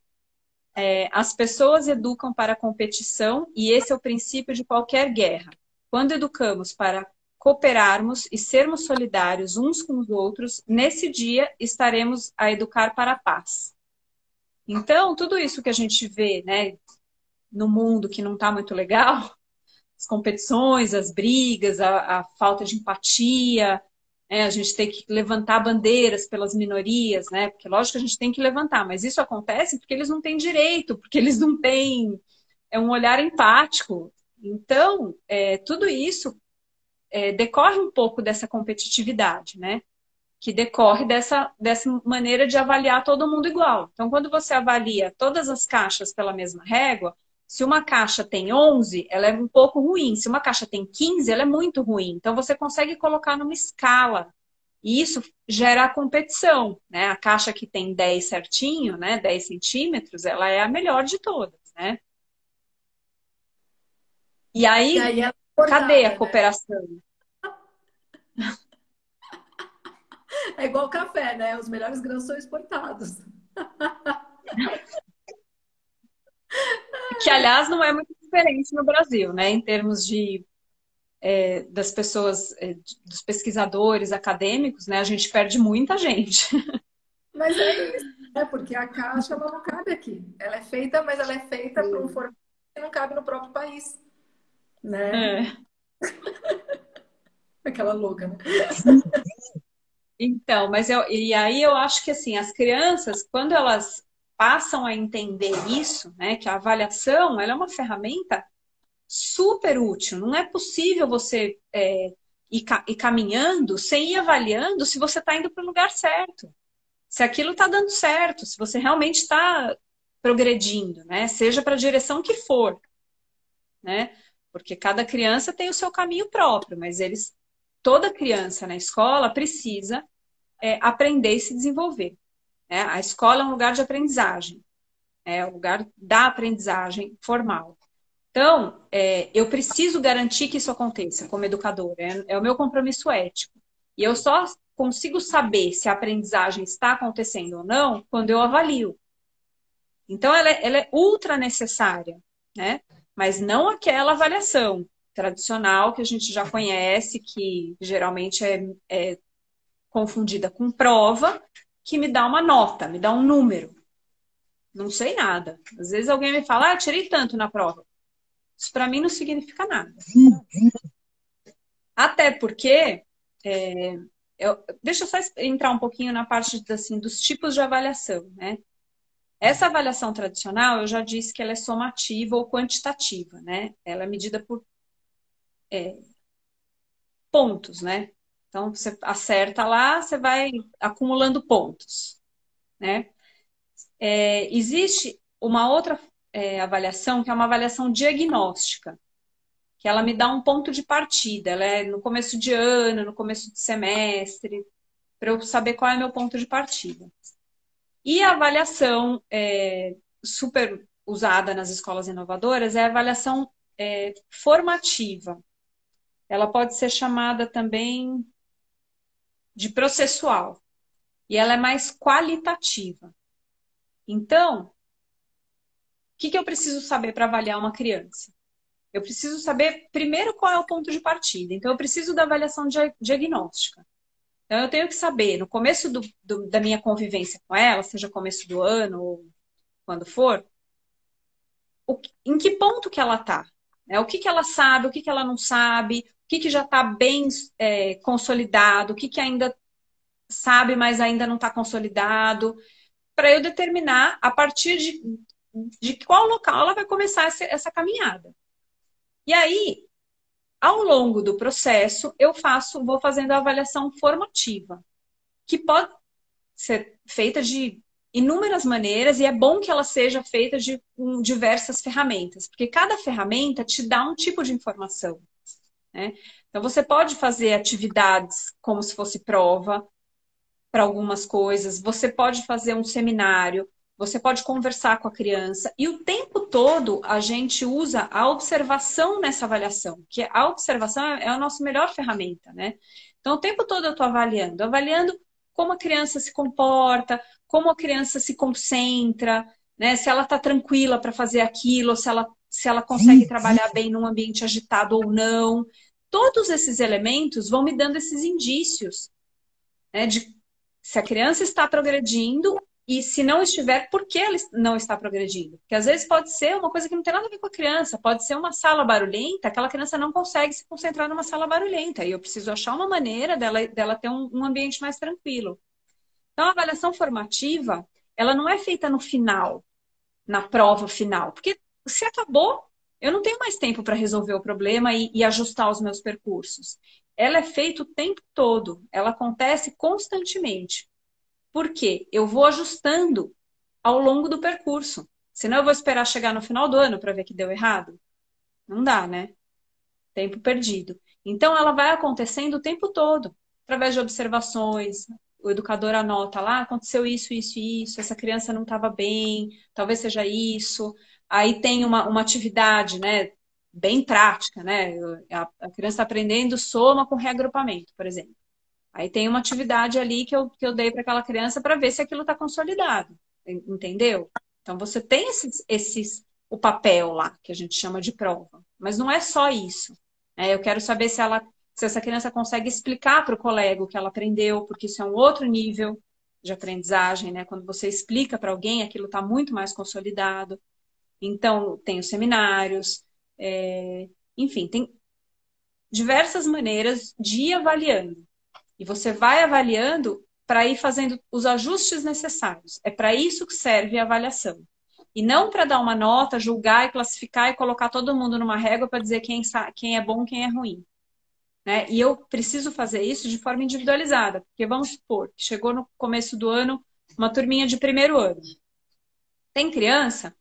É, as pessoas educam para a competição e esse é o princípio de qualquer guerra. Quando educamos para cooperarmos e sermos solidários uns com os outros, nesse dia estaremos a educar para a paz. Então, tudo isso que a gente vê, né, no mundo que não está muito legal, as competições, as brigas, a, a falta de empatia, né? a gente tem que levantar bandeiras pelas minorias, né? Porque lógico que a gente tem que levantar, mas isso acontece porque eles não têm direito, porque eles não têm é um olhar empático. Então, é, tudo isso é, decorre um pouco dessa competitividade, né? Que decorre dessa, dessa maneira de avaliar todo mundo igual. Então, quando você avalia todas as caixas pela mesma régua, se uma caixa tem 11, ela é um pouco ruim. Se uma caixa tem 15, ela é muito ruim. Então você consegue colocar numa escala E isso gera a competição, né? A caixa que tem 10 certinho, né? 10 centímetros, ela é a melhor de todas, né? E aí, e aí cadê a né? cooperação? Né? É igual café, né? Os melhores grãos são exportados. Que, aliás, não é muito diferente no Brasil, né? Em termos de é, das pessoas, é, dos pesquisadores acadêmicos, né? A gente perde muita gente. Mas é isso, né? Porque a caixa ela não cabe aqui. Ela é feita, mas ela é feita para um formato que não cabe no próprio país, né? É. Aquela louca, né? Então, mas eu, e aí eu acho que assim, as crianças, quando elas passam a entender isso, né, que a avaliação ela é uma ferramenta super útil. Não é possível você é, ir, ir caminhando sem ir avaliando se você está indo para o lugar certo, se aquilo está dando certo, se você realmente está progredindo, né? Seja para a direção que for, né? Porque cada criança tem o seu caminho próprio, mas eles, toda criança na escola precisa é, aprender e se desenvolver. Né? A escola é um lugar de aprendizagem, é o lugar da aprendizagem formal. Então, é, eu preciso garantir que isso aconteça como educadora, é, é o meu compromisso ético. E eu só consigo saber se a aprendizagem está acontecendo ou não quando eu avalio. Então, ela é, ela é ultra necessária, né? Mas não aquela avaliação tradicional que a gente já conhece, que geralmente é, é confundida com prova, que me dá uma nota, me dá um número. Não sei nada. Às vezes alguém me fala, ah, tirei tanto na prova. Isso para mim não significa nada. Até porque, é, eu, deixa eu só entrar um pouquinho na parte assim, dos tipos de avaliação, né? Essa avaliação tradicional, eu já disse que ela é somativa ou quantitativa, né? Ela é medida por é, pontos, né? Então, você acerta lá, você vai acumulando pontos, né? É, existe uma outra é, avaliação, que é uma avaliação diagnóstica, que ela me dá um ponto de partida. Ela é no começo de ano, no começo de semestre, para eu saber qual é meu ponto de partida. E a avaliação é, super usada nas escolas inovadoras é a avaliação é, formativa. Ela pode ser chamada também de processual. E ela é mais qualitativa. Então, que, que eu preciso saber para avaliar uma criança? Eu preciso saber, primeiro, qual é o ponto de partida. Então, eu preciso da avaliação diagnóstica. Então, eu tenho que saber, no começo do, do, da minha convivência com ela, seja começo do ano ou quando for, o, em que ponto que ela está. Né? O que, que ela sabe, o que, que ela não sabe, o que, que já está bem é, consolidado, o que, que ainda sabe, mas ainda não está consolidado, para eu determinar, a partir de de qual local ela vai começar essa, essa caminhada. E aí, ao longo do processo, eu faço, vou fazendo a avaliação formativa, que pode ser feita de inúmeras maneiras e é bom que ela seja feita de diversas ferramentas, porque cada ferramenta te dá um tipo de informação. Né? Então, você pode fazer atividades como se fosse prova para algumas coisas, você pode fazer um seminário, você pode conversar com a criança e o tempo todo a gente usa a observação nessa avaliação, que a observação é a nossa melhor ferramenta, né? Então, o tempo todo eu estou avaliando, avaliando como a criança se comporta, como a criança se concentra, né? Se ela está tranquila para fazer aquilo, se ela, se ela consegue trabalhar bem num ambiente agitado ou não. Todos esses elementos vão me dando esses indícios né, de se a criança está progredindo e se não estiver, por que ela não está progredindo? Porque às vezes pode ser uma coisa que não tem nada a ver com a criança, pode ser uma sala barulhenta, aquela criança não consegue se concentrar numa sala barulhenta, e eu preciso achar uma maneira dela, dela ter um, um ambiente mais tranquilo. Então, a avaliação formativa, ela não é feita no final, na prova final, porque se acabou, eu não tenho mais tempo para resolver o problema e, e ajustar os meus percursos. Ela é feita o tempo todo, ela acontece constantemente. Porque eu vou ajustando ao longo do percurso. Senão eu vou esperar chegar no final do ano para ver que deu errado. Não dá, né? Tempo perdido. Então ela vai acontecendo o tempo todo. através de observações. O educador anota lá, aconteceu isso, isso e isso, essa criança não estava bem, talvez seja isso. Aí tem uma, uma atividade, né? Bem prática, né? A, a criança está aprendendo soma com reagrupamento, por exemplo. Aí tem uma atividade ali que eu, que eu dei para aquela criança para ver se aquilo está consolidado. Entendeu? Então você tem esses, esses, o papel lá, que a gente chama de prova. Mas não é só isso. Né? Eu quero saber se ela, se essa criança consegue explicar para o colega o que ela aprendeu, porque isso é um outro nível de aprendizagem, né? Quando você explica para alguém, aquilo está muito mais consolidado. Então, tem os seminários, é... enfim, tem diversas maneiras de ir avaliando. E você vai avaliando para ir fazendo os ajustes necessários. É para isso que serve a avaliação. E não para dar uma nota, julgar e classificar e colocar todo mundo numa régua para dizer quem, quem é bom quem é ruim. Né? E eu preciso fazer isso de forma individualizada, porque vamos supor, chegou no começo do ano uma turminha de primeiro ano. Tem criança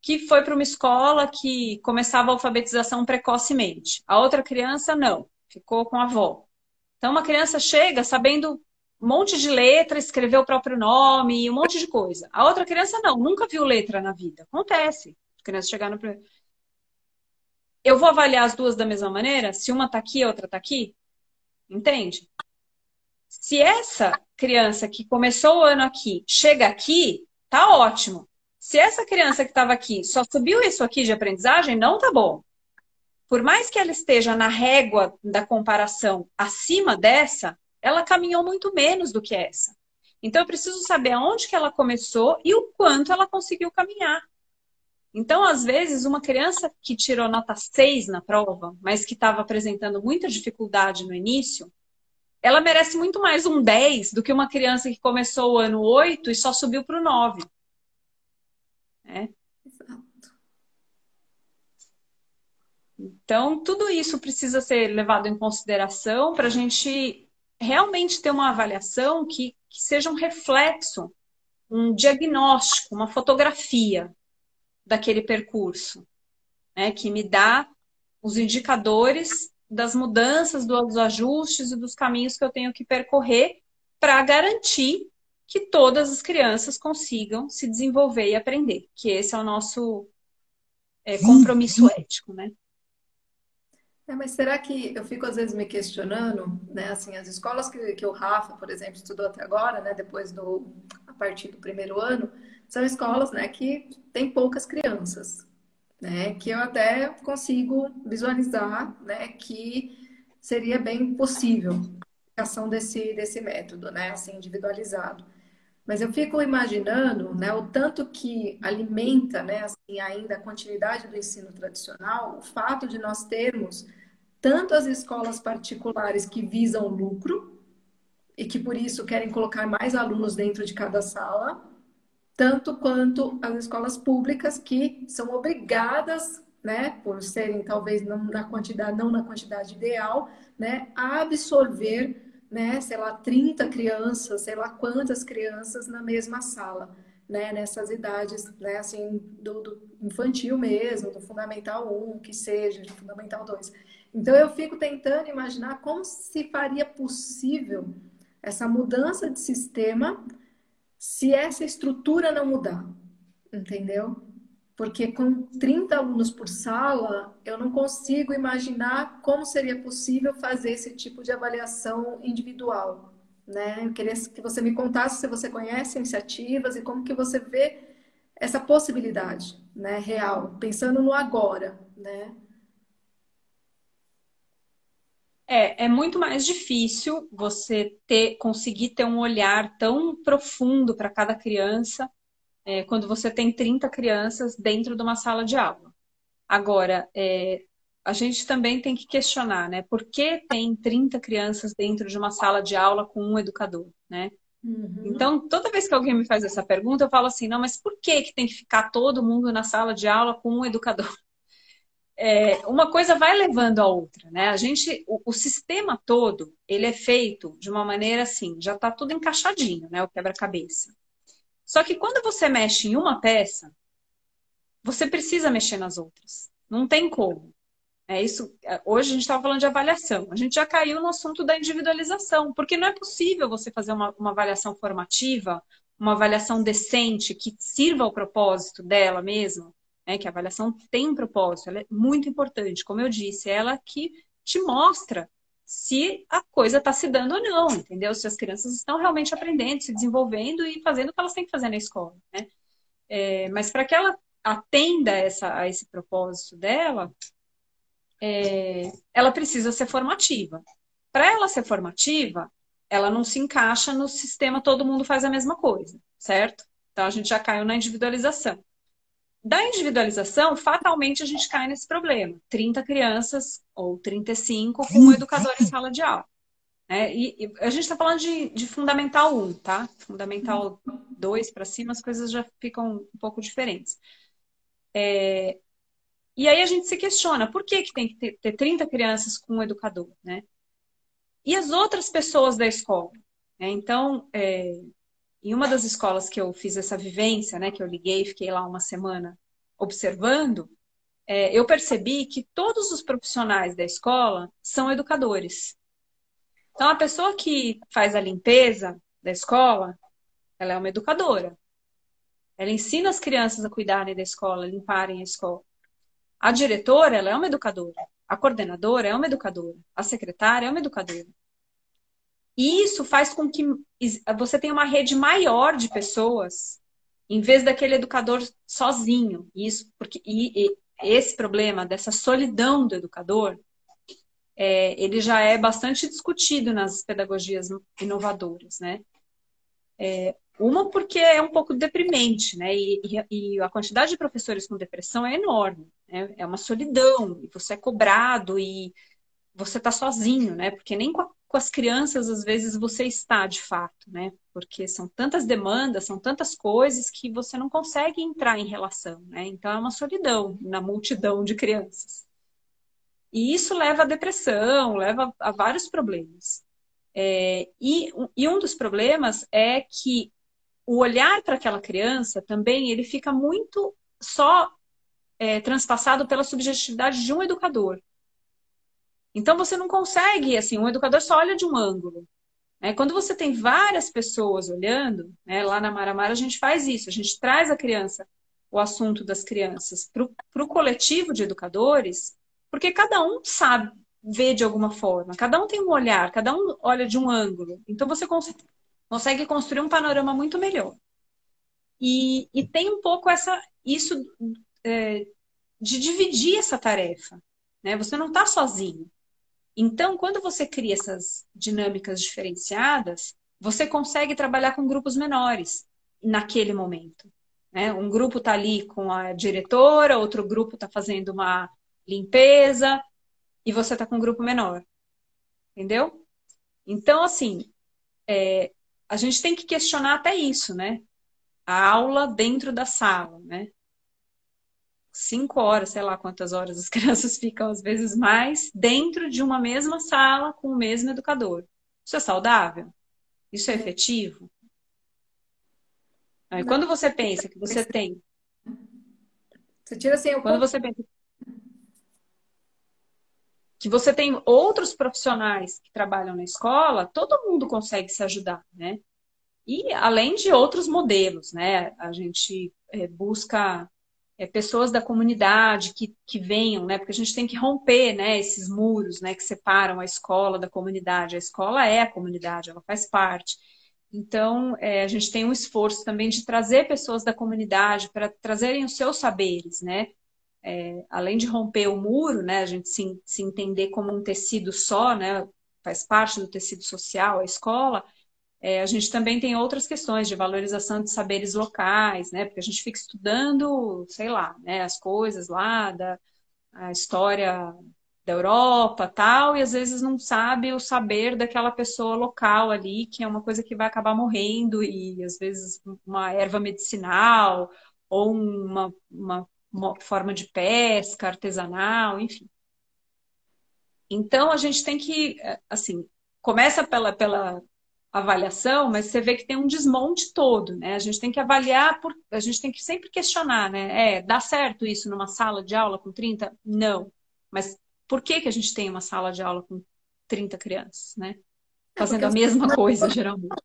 que foi para uma escola que começava a alfabetização precocemente. A outra criança não, ficou com a avó. Então, uma criança chega sabendo um monte de letra, escrever o próprio nome, um monte de coisa. A outra criança não, nunca viu letra na vida. Acontece. A criança chegar no primeiro. Eu vou avaliar as duas da mesma maneira? Se uma tá aqui a outra tá aqui? Entende? Se essa criança que começou o ano aqui chega aqui, tá ótimo. Se essa criança que estava aqui só subiu isso aqui de aprendizagem, não tá bom por mais que ela esteja na régua da comparação acima dessa, ela caminhou muito menos do que essa. Então eu preciso saber aonde que ela começou e o quanto ela conseguiu caminhar. Então, às vezes, uma criança que tirou nota 6 na prova, mas que estava apresentando muita dificuldade no início, ela merece muito mais um 10 do que uma criança que começou o ano 8 e só subiu para o 9. É. Então, tudo isso precisa ser levado em consideração para a gente realmente ter uma avaliação que, que seja um reflexo, um diagnóstico, uma fotografia daquele percurso, né, que me dá os indicadores das mudanças, dos ajustes e dos caminhos que eu tenho que percorrer para garantir que todas as crianças consigam se desenvolver e aprender, que esse é o nosso é, compromisso ético, né? É, mas será que eu fico às vezes me questionando, né? Assim, as escolas que, que o Rafa, por exemplo, estudou até agora, né? Depois do a partir do primeiro ano, são escolas, né? Que tem poucas crianças, né? Que eu até consigo visualizar, né? Que seria bem possível a aplicação desse desse método, né? Assim, individualizado. Mas eu fico imaginando, né, o tanto que alimenta, né, assim, ainda a continuidade do ensino tradicional, o fato de nós termos tanto as escolas particulares que visam lucro e que por isso querem colocar mais alunos dentro de cada sala, tanto quanto as escolas públicas que são obrigadas, né, por serem talvez não na quantidade, não na quantidade ideal, né, a absorver, né, sei lá, 30 crianças, sei lá quantas crianças na mesma sala, né, nessas idades, né, assim, do, do infantil mesmo, do fundamental 1, que seja, de fundamental 2. Então eu fico tentando imaginar como se faria possível essa mudança de sistema se essa estrutura não mudar, entendeu? Porque com 30 alunos por sala, eu não consigo imaginar como seria possível fazer esse tipo de avaliação individual, né? Eu queria que você me contasse se você conhece iniciativas e como que você vê essa possibilidade, né, real, pensando no agora, né? É, é muito mais difícil você ter, conseguir ter um olhar tão profundo para cada criança é, quando você tem 30 crianças dentro de uma sala de aula. Agora, é, a gente também tem que questionar, né? Por que tem 30 crianças dentro de uma sala de aula com um educador, né? Uhum. Então, toda vez que alguém me faz essa pergunta, eu falo assim, não, mas por que, que tem que ficar todo mundo na sala de aula com um educador? É, uma coisa vai levando a outra, né? A gente, o, o, sistema todo, ele é feito de uma maneira assim, já está tudo encaixadinho, né? O quebra-cabeça. Só que quando você mexe em uma peça, você precisa mexer nas outras. Não tem como. É isso. É, hoje a gente estava falando de avaliação. A gente já caiu no assunto da individualização, porque não é possível você fazer uma, uma avaliação formativa, uma avaliação decente que sirva ao propósito dela mesma, né? Que a avaliação tem um propósito, ela é muito importante. Como eu disse, é ela que te mostra se a coisa está se dando ou não, entendeu? Se as crianças estão realmente aprendendo, se desenvolvendo e fazendo o que elas têm que fazer na escola, né? É, mas para que ela atenda essa, a esse propósito dela, é, ela precisa ser formativa. Para ela ser formativa, ela não se encaixa no sistema todo mundo faz a mesma coisa, certo? Então a gente já caiu na individualização. Da individualização, fatalmente a gente cai nesse problema. 30 crianças ou 35 com um educador em sala de aula. É, e, e, a gente está falando de, de, Fundamental 1, tá? Fundamental 2 para cima, as coisas já ficam um pouco diferentes. É, e aí a gente se questiona, por que, que tem que ter, ter 30 crianças com um educador, né? E as outras pessoas da escola? Né? Então, é, em uma das escolas que eu fiz essa vivência, né, que eu liguei, fiquei lá uma semana observando, é, eu percebi que todos os profissionais da escola são educadores. Então, a pessoa que faz a limpeza da escola, ela é uma educadora. Ela ensina as crianças a cuidarem da escola, limparem a escola. A diretora, ela é uma educadora. A coordenadora é uma educadora. A secretária é uma educadora. E isso faz com que você tenha uma rede maior de pessoas, em vez daquele educador sozinho. Isso porque e, e esse problema dessa solidão do educador, é, ele já é bastante discutido nas pedagogias inovadoras, né? É, uma porque é um pouco deprimente, né? E, e, e, a quantidade de professores com depressão é enorme. Né? É uma solidão, e você é cobrado e você está sozinho, né? Porque nem com, a, com, as crianças, às vezes, você está de fato, né? Porque são tantas demandas, são tantas coisas que você não consegue entrar em relação, né? Então é uma solidão na multidão de crianças. E isso leva à depressão, leva a vários problemas. É, e, e um dos problemas é que o olhar para aquela criança também ele fica muito só é, transpassado pela subjetividade de um educador. Então você não consegue, assim, um educador só olha de um ângulo. Né? Quando você tem várias pessoas olhando, né, lá na Maramara a gente faz isso, a gente traz a criança, o assunto das crianças, para o coletivo de educadores, porque cada um sabe ver de alguma forma, cada um tem um olhar, cada um olha de um ângulo. Então você consegue consegue construir um panorama muito melhor. E, e tem um pouco essa isso é, de dividir essa tarefa. Né? Você não está sozinho. Então, quando você cria essas dinâmicas diferenciadas, você consegue trabalhar com grupos menores naquele momento. Né? Um grupo está ali com a diretora, outro grupo está fazendo uma limpeza e você está com um grupo menor. Entendeu? Então, assim, é, a gente tem que questionar até isso, né? A aula dentro da sala, né? Cinco horas, sei lá quantas horas as crianças ficam, às vezes mais, dentro de uma mesma sala com o mesmo educador. Isso é saudável? Isso é efetivo? Aí, quando você pensa que você tem. Você tira assim, quando você pensa que você tem outros profissionais que trabalham na escola, todo mundo consegue se ajudar, né? E além de outros modelos, né? A gente é, busca é, pessoas da comunidade que, que venham, né? Porque a gente tem que romper, né? Esses muros, né? Que separam a escola da comunidade. A escola é a comunidade, ela faz parte. Então, é, a gente tem um esforço também de trazer pessoas da comunidade para trazerem os seus saberes, né? é, além de romper o muro, né, a gente se, se entender como um tecido só, né, faz parte do tecido social, a escola, é, a gente também tem outras questões de valorização de saberes locais, né, porque a gente fica estudando, sei lá, né, as coisas lá da a história da Europa, tal, e às vezes não sabe o saber daquela pessoa local ali, que é uma coisa que vai acabar morrendo, e às vezes uma erva medicinal, ou uma, uma uma forma de pesca artesanal, enfim. Então a gente tem que, assim, começa pela, pela avaliação, mas você vê que tem um desmonte todo, né? A gente tem que avaliar, por, a gente tem que sempre questionar, né? É, dá certo isso numa sala de aula com 30? Não. Mas por que, que a gente tem uma sala de aula com 30 crianças, né? É, Fazendo é a mesma coisa, geralmente.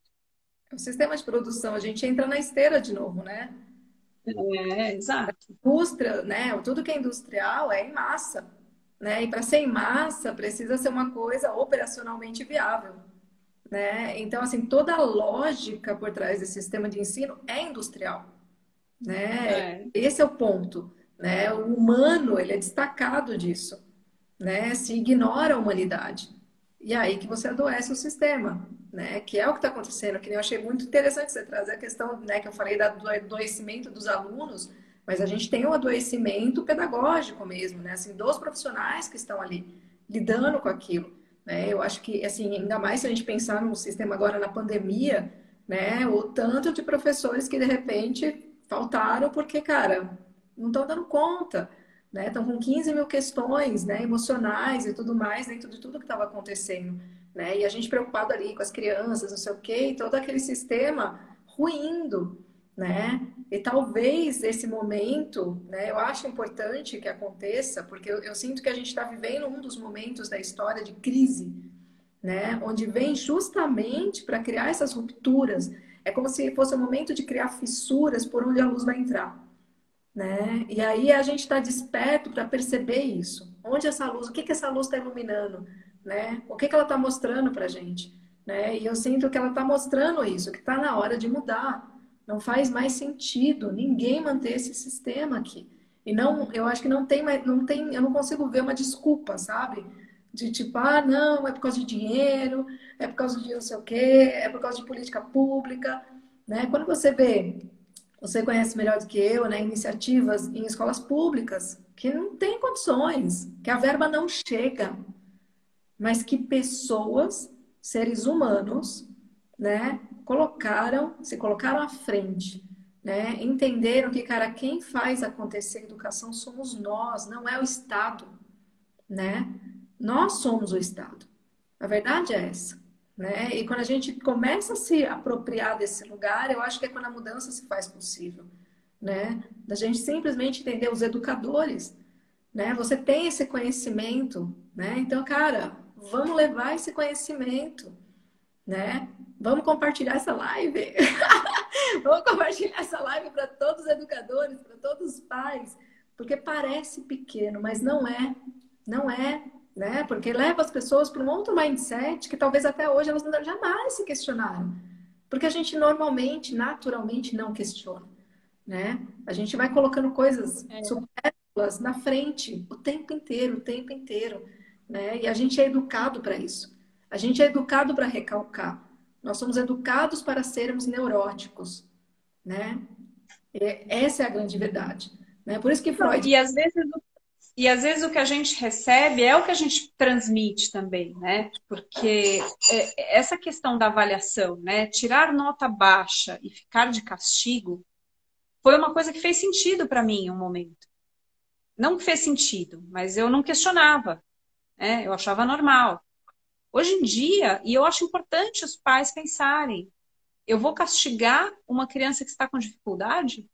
O sistema de produção, a gente entra na esteira de novo, né? É, exato. A indústria, né? Tudo que é industrial é em massa. Né? E para ser em massa, precisa ser uma coisa operacionalmente viável. Né? Então, assim, toda a lógica por trás desse sistema de ensino é industrial. Né? É. Esse é o ponto. Né? O humano ele é destacado disso. Né? Se ignora a humanidade. E é aí que você adoece o sistema. Né? Que é o que está acontecendo. Que eu achei muito interessante você trazer a questão né, que eu falei do adoecimento dos alunos mas a gente tem um adoecimento pedagógico mesmo, né? Assim, dos profissionais que estão ali lidando com aquilo. Né? Eu acho que, assim, ainda mais se a gente pensar no sistema agora na pandemia, né? O tanto de professores que de repente faltaram porque, cara, não estão dando conta, né? Estão com 15 mil questões, né? Emocionais e tudo mais dentro de tudo que estava acontecendo, né? E a gente preocupado ali com as crianças, não sei o quê, e todo aquele sistema ruindo, né? E talvez esse momento, né, eu acho importante que aconteça, porque eu, eu sinto que a gente está vivendo um dos momentos da história de crise, né, onde vem justamente para criar essas rupturas. É como se fosse o momento de criar fissuras por onde a luz vai entrar, né? E aí a gente está desperto para perceber isso. Onde essa luz, o que que essa luz está iluminando, né? O que que ela está mostrando para a gente, né? E eu sinto que ela está mostrando isso, que está na hora de mudar não faz mais sentido ninguém manter esse sistema aqui. E não, eu acho que não tem não tem, eu não consigo ver uma desculpa, sabe? De tipo, ah, não, é por causa de dinheiro, é por causa de não sei o quê, é por causa de política pública, né? Quando você vê, você conhece melhor do que eu, né, iniciativas em escolas públicas que não tem condições, que a verba não chega, mas que pessoas, seres humanos, né, colocaram, se colocaram à frente, né? Entenderam que, cara, quem faz acontecer educação somos nós, não é o Estado, né? Nós somos o Estado. A verdade é essa, né? E quando a gente começa a se apropriar desse lugar, eu acho que é quando a mudança se faz possível, né? Da gente simplesmente entender os educadores, né? Você tem esse conhecimento, né? Então, cara, vamos levar esse conhecimento, né? Vamos compartilhar essa live. Vamos compartilhar essa live para todos os educadores, para todos os pais, porque parece pequeno, mas não é. Não é, né? Porque leva as pessoas para um outro mindset que talvez até hoje elas jamais se questionaram. Porque a gente normalmente, naturalmente, não questiona, né? A gente vai colocando coisas é. supérfluas na frente o tempo inteiro, o tempo inteiro, né? E a gente é educado para isso. A gente é educado para recalcar. Nós somos educados para sermos neuróticos, né? E essa é a grande verdade, né? Por isso que Freud... E às vezes e às vezes o que a gente recebe é o que a gente transmite também, né? Porque é, essa questão da avaliação, né? Tirar nota baixa e ficar de castigo foi uma coisa que fez sentido para mim em um momento. Não que fez sentido, mas eu não questionava, né? Eu achava normal. Hoje em dia, e eu acho importante os pais pensarem: eu vou castigar uma criança que está com dificuldade?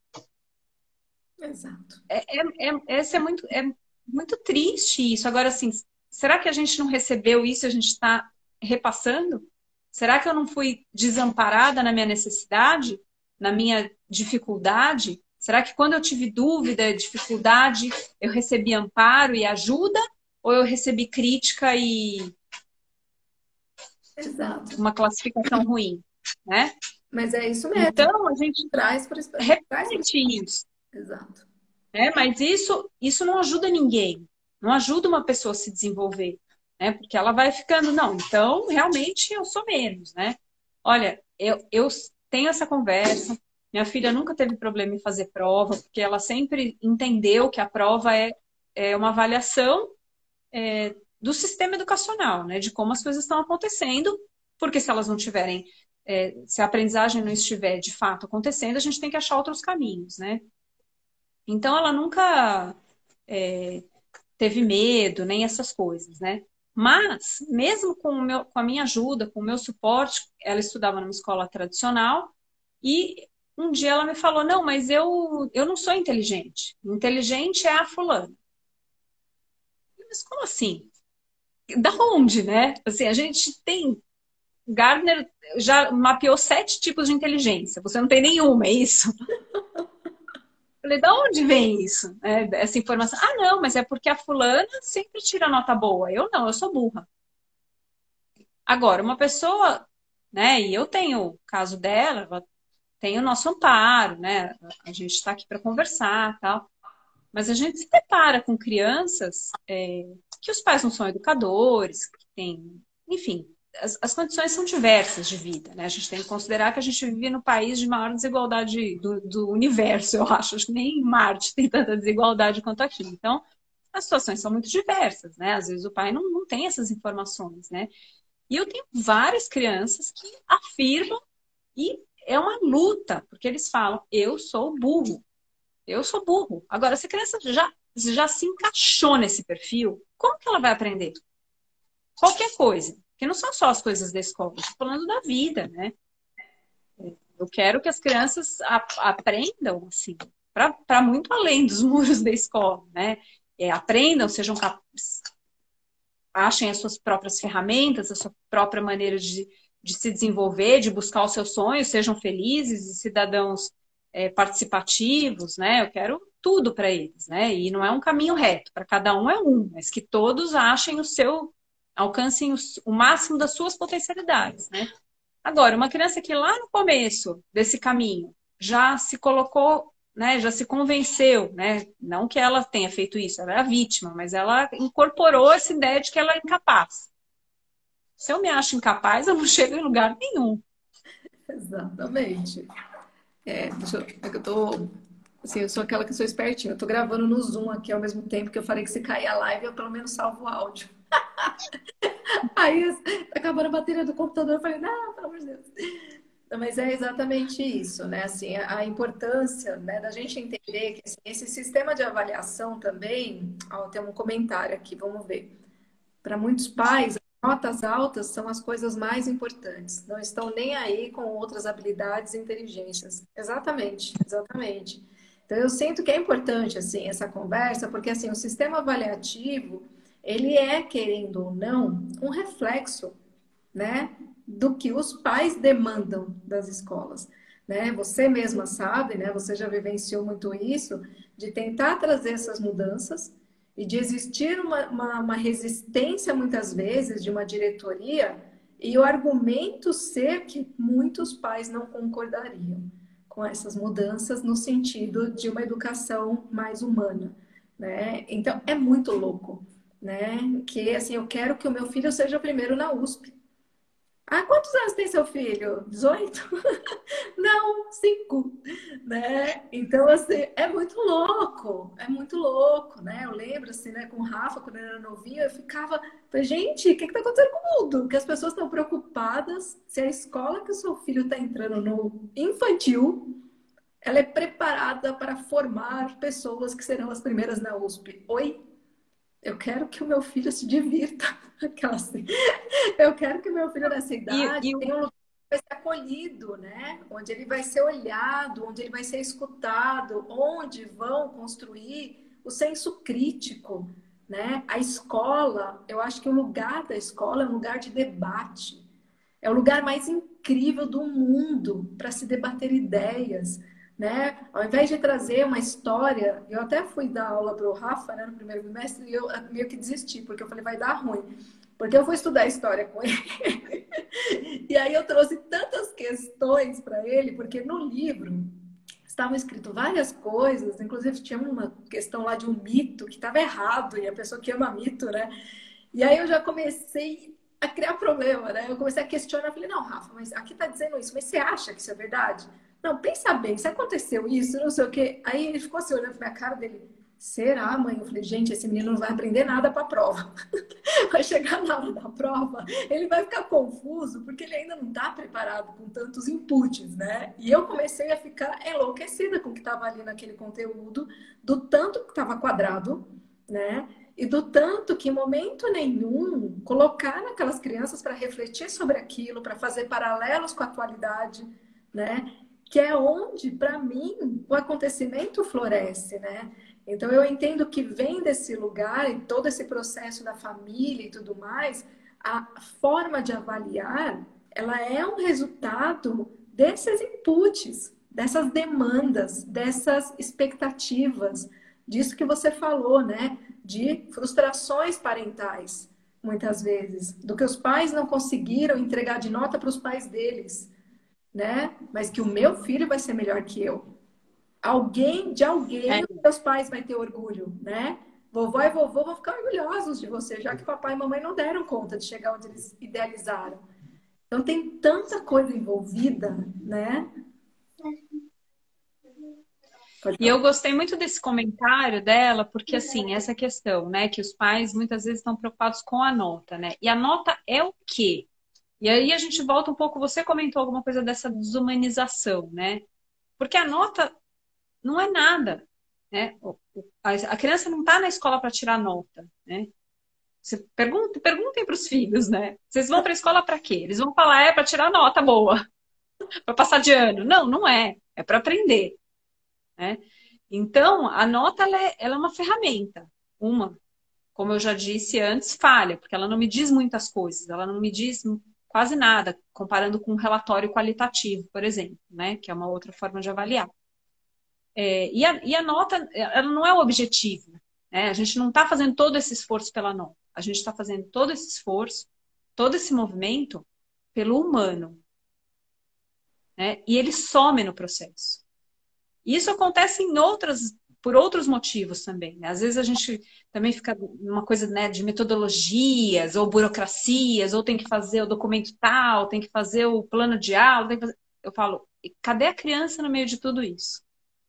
Exato. É, é, é, esse é muito, é muito triste isso. Agora, assim, será que a gente não recebeu isso e a gente está repassando? Será que eu não fui desamparada na minha necessidade, na minha dificuldade? Será que quando eu tive dúvida, dificuldade, eu recebi amparo e ajuda? Ou eu recebi crítica e Exato. uma classificação ruim, né? Mas é isso mesmo. Então a gente traz para repete isso. Exato. É, mas isso isso não ajuda ninguém. Não ajuda uma pessoa a se desenvolver, né? Porque ela vai ficando, não, então realmente eu sou menos, né? Olha, eu, eu tenho essa conversa. Minha filha nunca teve problema em fazer prova, porque ela sempre entendeu que a prova é, é uma avaliação é, do sistema educacional, né? De como as coisas estão acontecendo, porque se elas não tiverem, é, se a aprendizagem não estiver de fato acontecendo, a gente tem que achar outros caminhos, né? Então ela nunca é, teve medo, nem essas coisas, né? Mas, mesmo com, meu, com a minha ajuda, com o meu suporte, ela estudava numa escola tradicional e um dia ela me falou: Não, mas eu, eu não sou inteligente. Inteligente é a fulana. mas como assim? Da onde, né? Assim, a gente tem. Gardner já mapeou sete tipos de inteligência. Você não tem nenhuma, é isso? Falei, da onde vem isso? É, essa informação? Ah, não, mas é porque a fulana sempre tira nota boa. Eu não, eu sou burra. Agora, uma pessoa, né, e eu tenho o caso dela, ela tem o nosso amparo, né? A gente está aqui para conversar tal. Mas a gente se depara com crianças é, que os pais não são educadores, que têm, enfim, as, as, condições são diversas de vida, né? A gente tem que considerar que a gente vive no país de maior desigualdade do, do universo, eu acho. Que nem em Marte tem tanta desigualdade quanto aqui. Então, as situações são muito diversas, né? Às vezes o pai não, não tem essas informações, né? E eu tenho várias crianças que afirmam e é uma luta, porque eles falam, eu sou burro. Eu sou burro. Agora, se a criança já, já se encaixou nesse perfil, como que ela vai aprender? Qualquer coisa. Porque não são só as coisas da escola, estou falando da vida, né? Eu quero que as crianças aprendam, assim, para muito além dos muros da escola, né? É, aprendam, sejam capazes, achem as suas próprias ferramentas, a sua própria maneira de, de se desenvolver, de buscar os seus sonhos, sejam felizes e cidadãos é, participativos, né? Eu quero tudo para eles, né? E não é um caminho reto, para cada um é um, mas que todos achem o seu, alcancem o, o máximo das suas potencialidades, né? Agora, uma criança que lá no começo desse caminho já se colocou, né, já se convenceu, né? Não que ela tenha feito isso, ela é a vítima, mas ela incorporou essa ideia de que ela é incapaz. Se eu me acho incapaz, eu não chego em lugar nenhum. Exatamente. É, eu, é que eu tô. Assim, eu sou aquela que sou espertinha. Eu tô gravando no Zoom aqui ao mesmo tempo que eu falei que se cair a live, eu pelo menos salvo o áudio. Aí acabando a bateria do computador, eu falei, não, pelo amor de Deus. Mas é exatamente isso, né? Assim, a importância né, da gente entender que assim, esse sistema de avaliação também. Ó, tem um comentário aqui, vamos ver. Para muitos pais, Notas altas são as coisas mais importantes. Não estão nem aí com outras habilidades e inteligências. Exatamente, exatamente. Então eu sinto que é importante assim essa conversa, porque assim o sistema avaliativo ele é querendo ou não um reflexo, né, do que os pais demandam das escolas. Né? Você mesma sabe, né? Você já vivenciou muito isso de tentar trazer essas mudanças e de existir uma, uma, uma resistência, muitas vezes, de uma diretoria, e o argumento ser que muitos pais não concordariam com essas mudanças no sentido de uma educação mais humana, né? Então é muito louco, né? Que assim, eu quero que o meu filho seja primeiro na USP. Ah, quantos anos tem seu filho? 18? Não, 5. Né? Então, assim, é muito louco, é muito louco, né? Eu lembro, assim, né, com o Rafa, quando ele era novinho, eu ficava, gente, o que está acontecendo com o mundo? Que as pessoas estão preocupadas se a escola que o seu filho está entrando no infantil, ela é preparada para formar pessoas que serão as primeiras na USP. Oi? Eu quero que o meu filho se divirta. Assim. Eu quero que o meu filho nessa idade e, e... tenha um lugar que vai ser acolhido, né? Onde ele vai ser olhado, onde ele vai ser escutado, onde vão construir o senso crítico, né? A escola, eu acho que o lugar da escola é um lugar de debate. É o lugar mais incrível do mundo para se debater ideias né? Ao invés de trazer uma história, eu até fui dar aula para o Rafa né, no primeiro bimestre e eu meio que desisti, porque eu falei, vai dar ruim. Porque eu fui estudar história com ele. e aí eu trouxe tantas questões para ele, porque no livro estavam escritas várias coisas, inclusive tinha uma questão lá de um mito que estava errado, e a pessoa que ama mito, né? E aí eu já comecei a criar problema, né? Eu comecei a questionar, falei, não, Rafa, mas aqui está dizendo isso, mas você acha que isso é verdade? Não, pensa bem, se aconteceu isso, não sei o quê. Aí ele ficou assim, olhando pra cara dele. Será, mãe? Eu falei, gente, esse menino não vai aprender nada para a prova. vai chegar na hora da prova, ele vai ficar confuso, porque ele ainda não está preparado com tantos inputs, né? E eu comecei a ficar enlouquecida com o que estava ali naquele conteúdo, do tanto que estava quadrado, né? E do tanto que, em momento nenhum, colocar aquelas crianças para refletir sobre aquilo, para fazer paralelos com a atualidade, né? Que é onde, para mim, o acontecimento floresce, né? Então eu entendo que vem desse lugar e todo esse processo da família e tudo mais, a forma de avaliar, ela é um resultado desses inputs, dessas demandas, dessas expectativas, disso que você falou, né? De frustrações parentais, muitas vezes, do que os pais não conseguiram entregar de nota para os pais deles, né? Mas que o meu filho vai ser melhor que eu. Alguém, de alguém, é. meus pais vai ter orgulho, né? Vovó e vovô vão ficar orgulhosos de você, já que papai e mamãe não deram conta de chegar onde eles idealizaram. Então tem tanta coisa envolvida, né? E eu gostei muito desse comentário dela, porque assim, essa questão, né, que os pais muitas vezes estão preocupados com a nota, né? E a nota é o quê? E aí a gente volta um pouco, você comentou alguma coisa dessa desumanização, né? Porque a nota não é nada, né? A criança não está na escola para tirar nota, né? Você pergunta, perguntem para os filhos, né? Vocês vão para a escola para quê? Eles vão falar, é para tirar nota boa, para passar de ano. Não, não é. É para aprender. Né? Então, a nota ela é, ela é uma ferramenta, uma, como eu já disse antes, falha, porque ela não me diz muitas coisas, ela não me diz quase nada, comparando com um relatório qualitativo, por exemplo, né? que é uma outra forma de avaliar. É, e, a, e, a, nota, ela não é o objetivo. Né? A gente não está fazendo todo esse esforço pela nota. A gente está fazendo todo esse esforço, todo esse movimento pelo humano. Né? E ele some no processo. Isso acontece em outras, por outros motivos também. Né? Às vezes a gente também fica numa coisa né, de metodologias ou burocracias, ou tem que fazer o documento tal, tem que fazer o plano de aula. Fazer... Eu falo, cadê a criança no meio de tudo isso?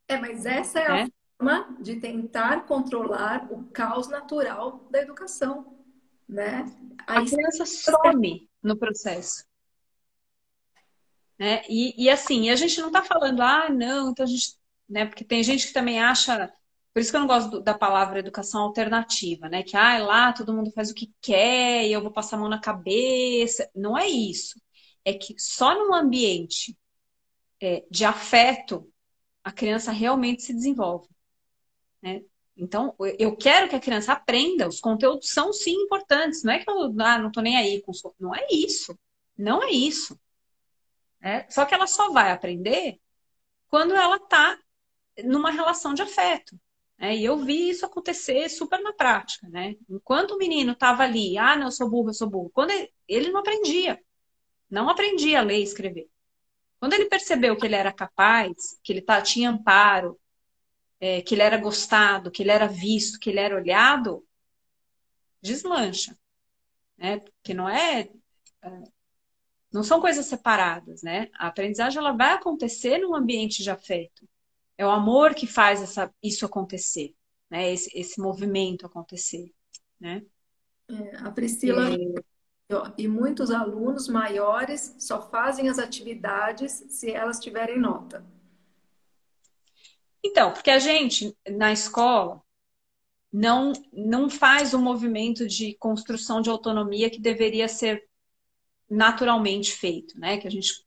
É, mas essa é, é a forma de tentar controlar o caos natural da educação. Né? A criança some no processo. Né? E, e assim, a gente não está falando, ah, não, então a gente né? Porque tem gente que também acha, por isso que eu não gosto da palavra educação alternativa, né? Que ah, lá todo mundo faz o que quer e eu vou passar a mão na cabeça. Não é isso. É que só num ambiente é, de afeto a criança realmente se desenvolve. Né? Então, eu quero que a criança aprenda, os conteúdos são sim importantes, não é que eu ah, não estou nem aí com os Não é isso. Não é isso. É, só que ela só vai aprender quando ela está numa relação de afeto. Né? E eu vi isso acontecer super na prática, né? Enquanto o menino estava ali, ah, não, eu sou burro, eu sou burro, quando ele, ele não aprendia, não aprendia a ler e escrever. Quando ele percebeu que ele era capaz, que ele tá, tinha amparo, é, que ele era gostado, que ele era visto, que ele era olhado, deslancha. Né? Porque não é, é não são coisas separadas, né? A aprendizagem ela vai acontecer num ambiente de afeto. É o amor que faz essa, isso acontecer, né? Esse, esse movimento acontecer, né? É, a Priscila é... e muitos alunos maiores só fazem as atividades se elas tiverem nota. Então, porque a gente na escola não não faz o movimento de construção de autonomia que deveria ser naturalmente feito, né? Que a gente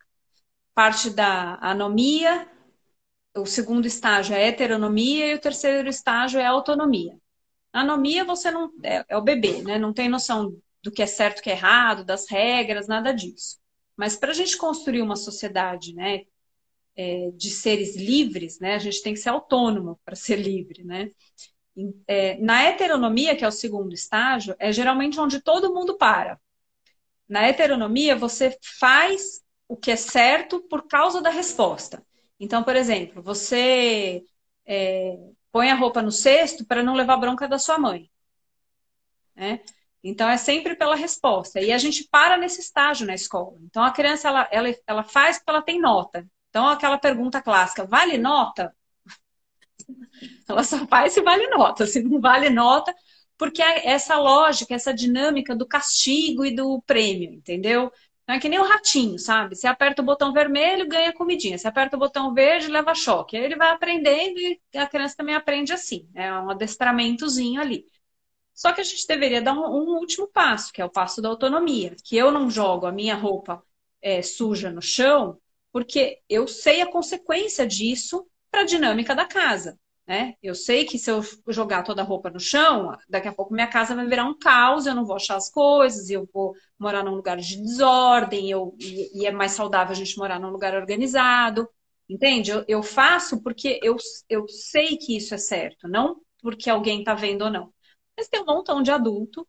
parte da anomia o segundo estágio é a heteronomia e o terceiro estágio é a autonomia. Anomia você não é, é o bebê, né? Não tem noção do que é certo, o que é errado, das regras, nada disso. Mas para a gente construir uma sociedade, né, é, de seres livres, né, a gente tem que ser autônomo para ser livre, né? É, na heteronomia, que é o segundo estágio, é geralmente onde todo mundo para. Na heteronomia, você faz o que é certo por causa da resposta. Então, por exemplo, você é, põe a roupa no cesto para não levar bronca da sua mãe. Né? Então, é sempre pela resposta. E a gente para nesse estágio na escola. Então, a criança, ela, ela, ela faz porque ela tem nota. Então, aquela pergunta clássica, vale nota? Ela só faz se vale nota. Se não vale nota, porque é essa lógica, essa dinâmica do castigo e do prêmio, entendeu? Não é que nem o ratinho, sabe? Você aperta o botão vermelho, ganha comidinha. Você aperta o botão verde, leva choque. Aí ele vai aprendendo e a criança também aprende assim. É um adestramentozinho ali. Só que a gente deveria dar um, um último passo, que é o passo da autonomia. Que eu não jogo a minha roupa é, suja no chão, porque eu sei a consequência disso para a dinâmica da casa. Né? Eu sei que se eu jogar toda a roupa no chão, daqui a pouco minha casa vai virar um caos, eu não vou achar as coisas, eu vou morar num lugar de desordem, eu, e, e é mais saudável a gente morar num lugar organizado. Entende? Eu, eu faço porque eu, eu sei que isso é certo, não porque alguém está vendo ou não. Mas tem um montão de adulto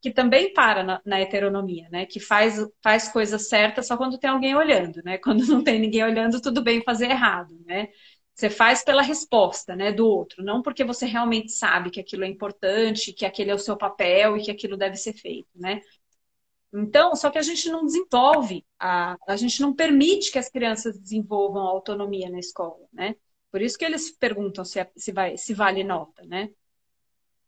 que também para na, na, heteronomia, né? Que faz, faz coisas certas só quando tem alguém olhando, né? Quando não tem ninguém olhando, tudo bem fazer errado, né? Você faz pela resposta, né, do outro, não porque você realmente sabe que aquilo é importante, que aquele é o seu papel e que aquilo deve ser feito, né? Então, só que a gente não desenvolve, a, a gente não permite que as crianças desenvolvam a autonomia na escola, né? Por isso que eles perguntam se, é, se, vai, se vale nota, né?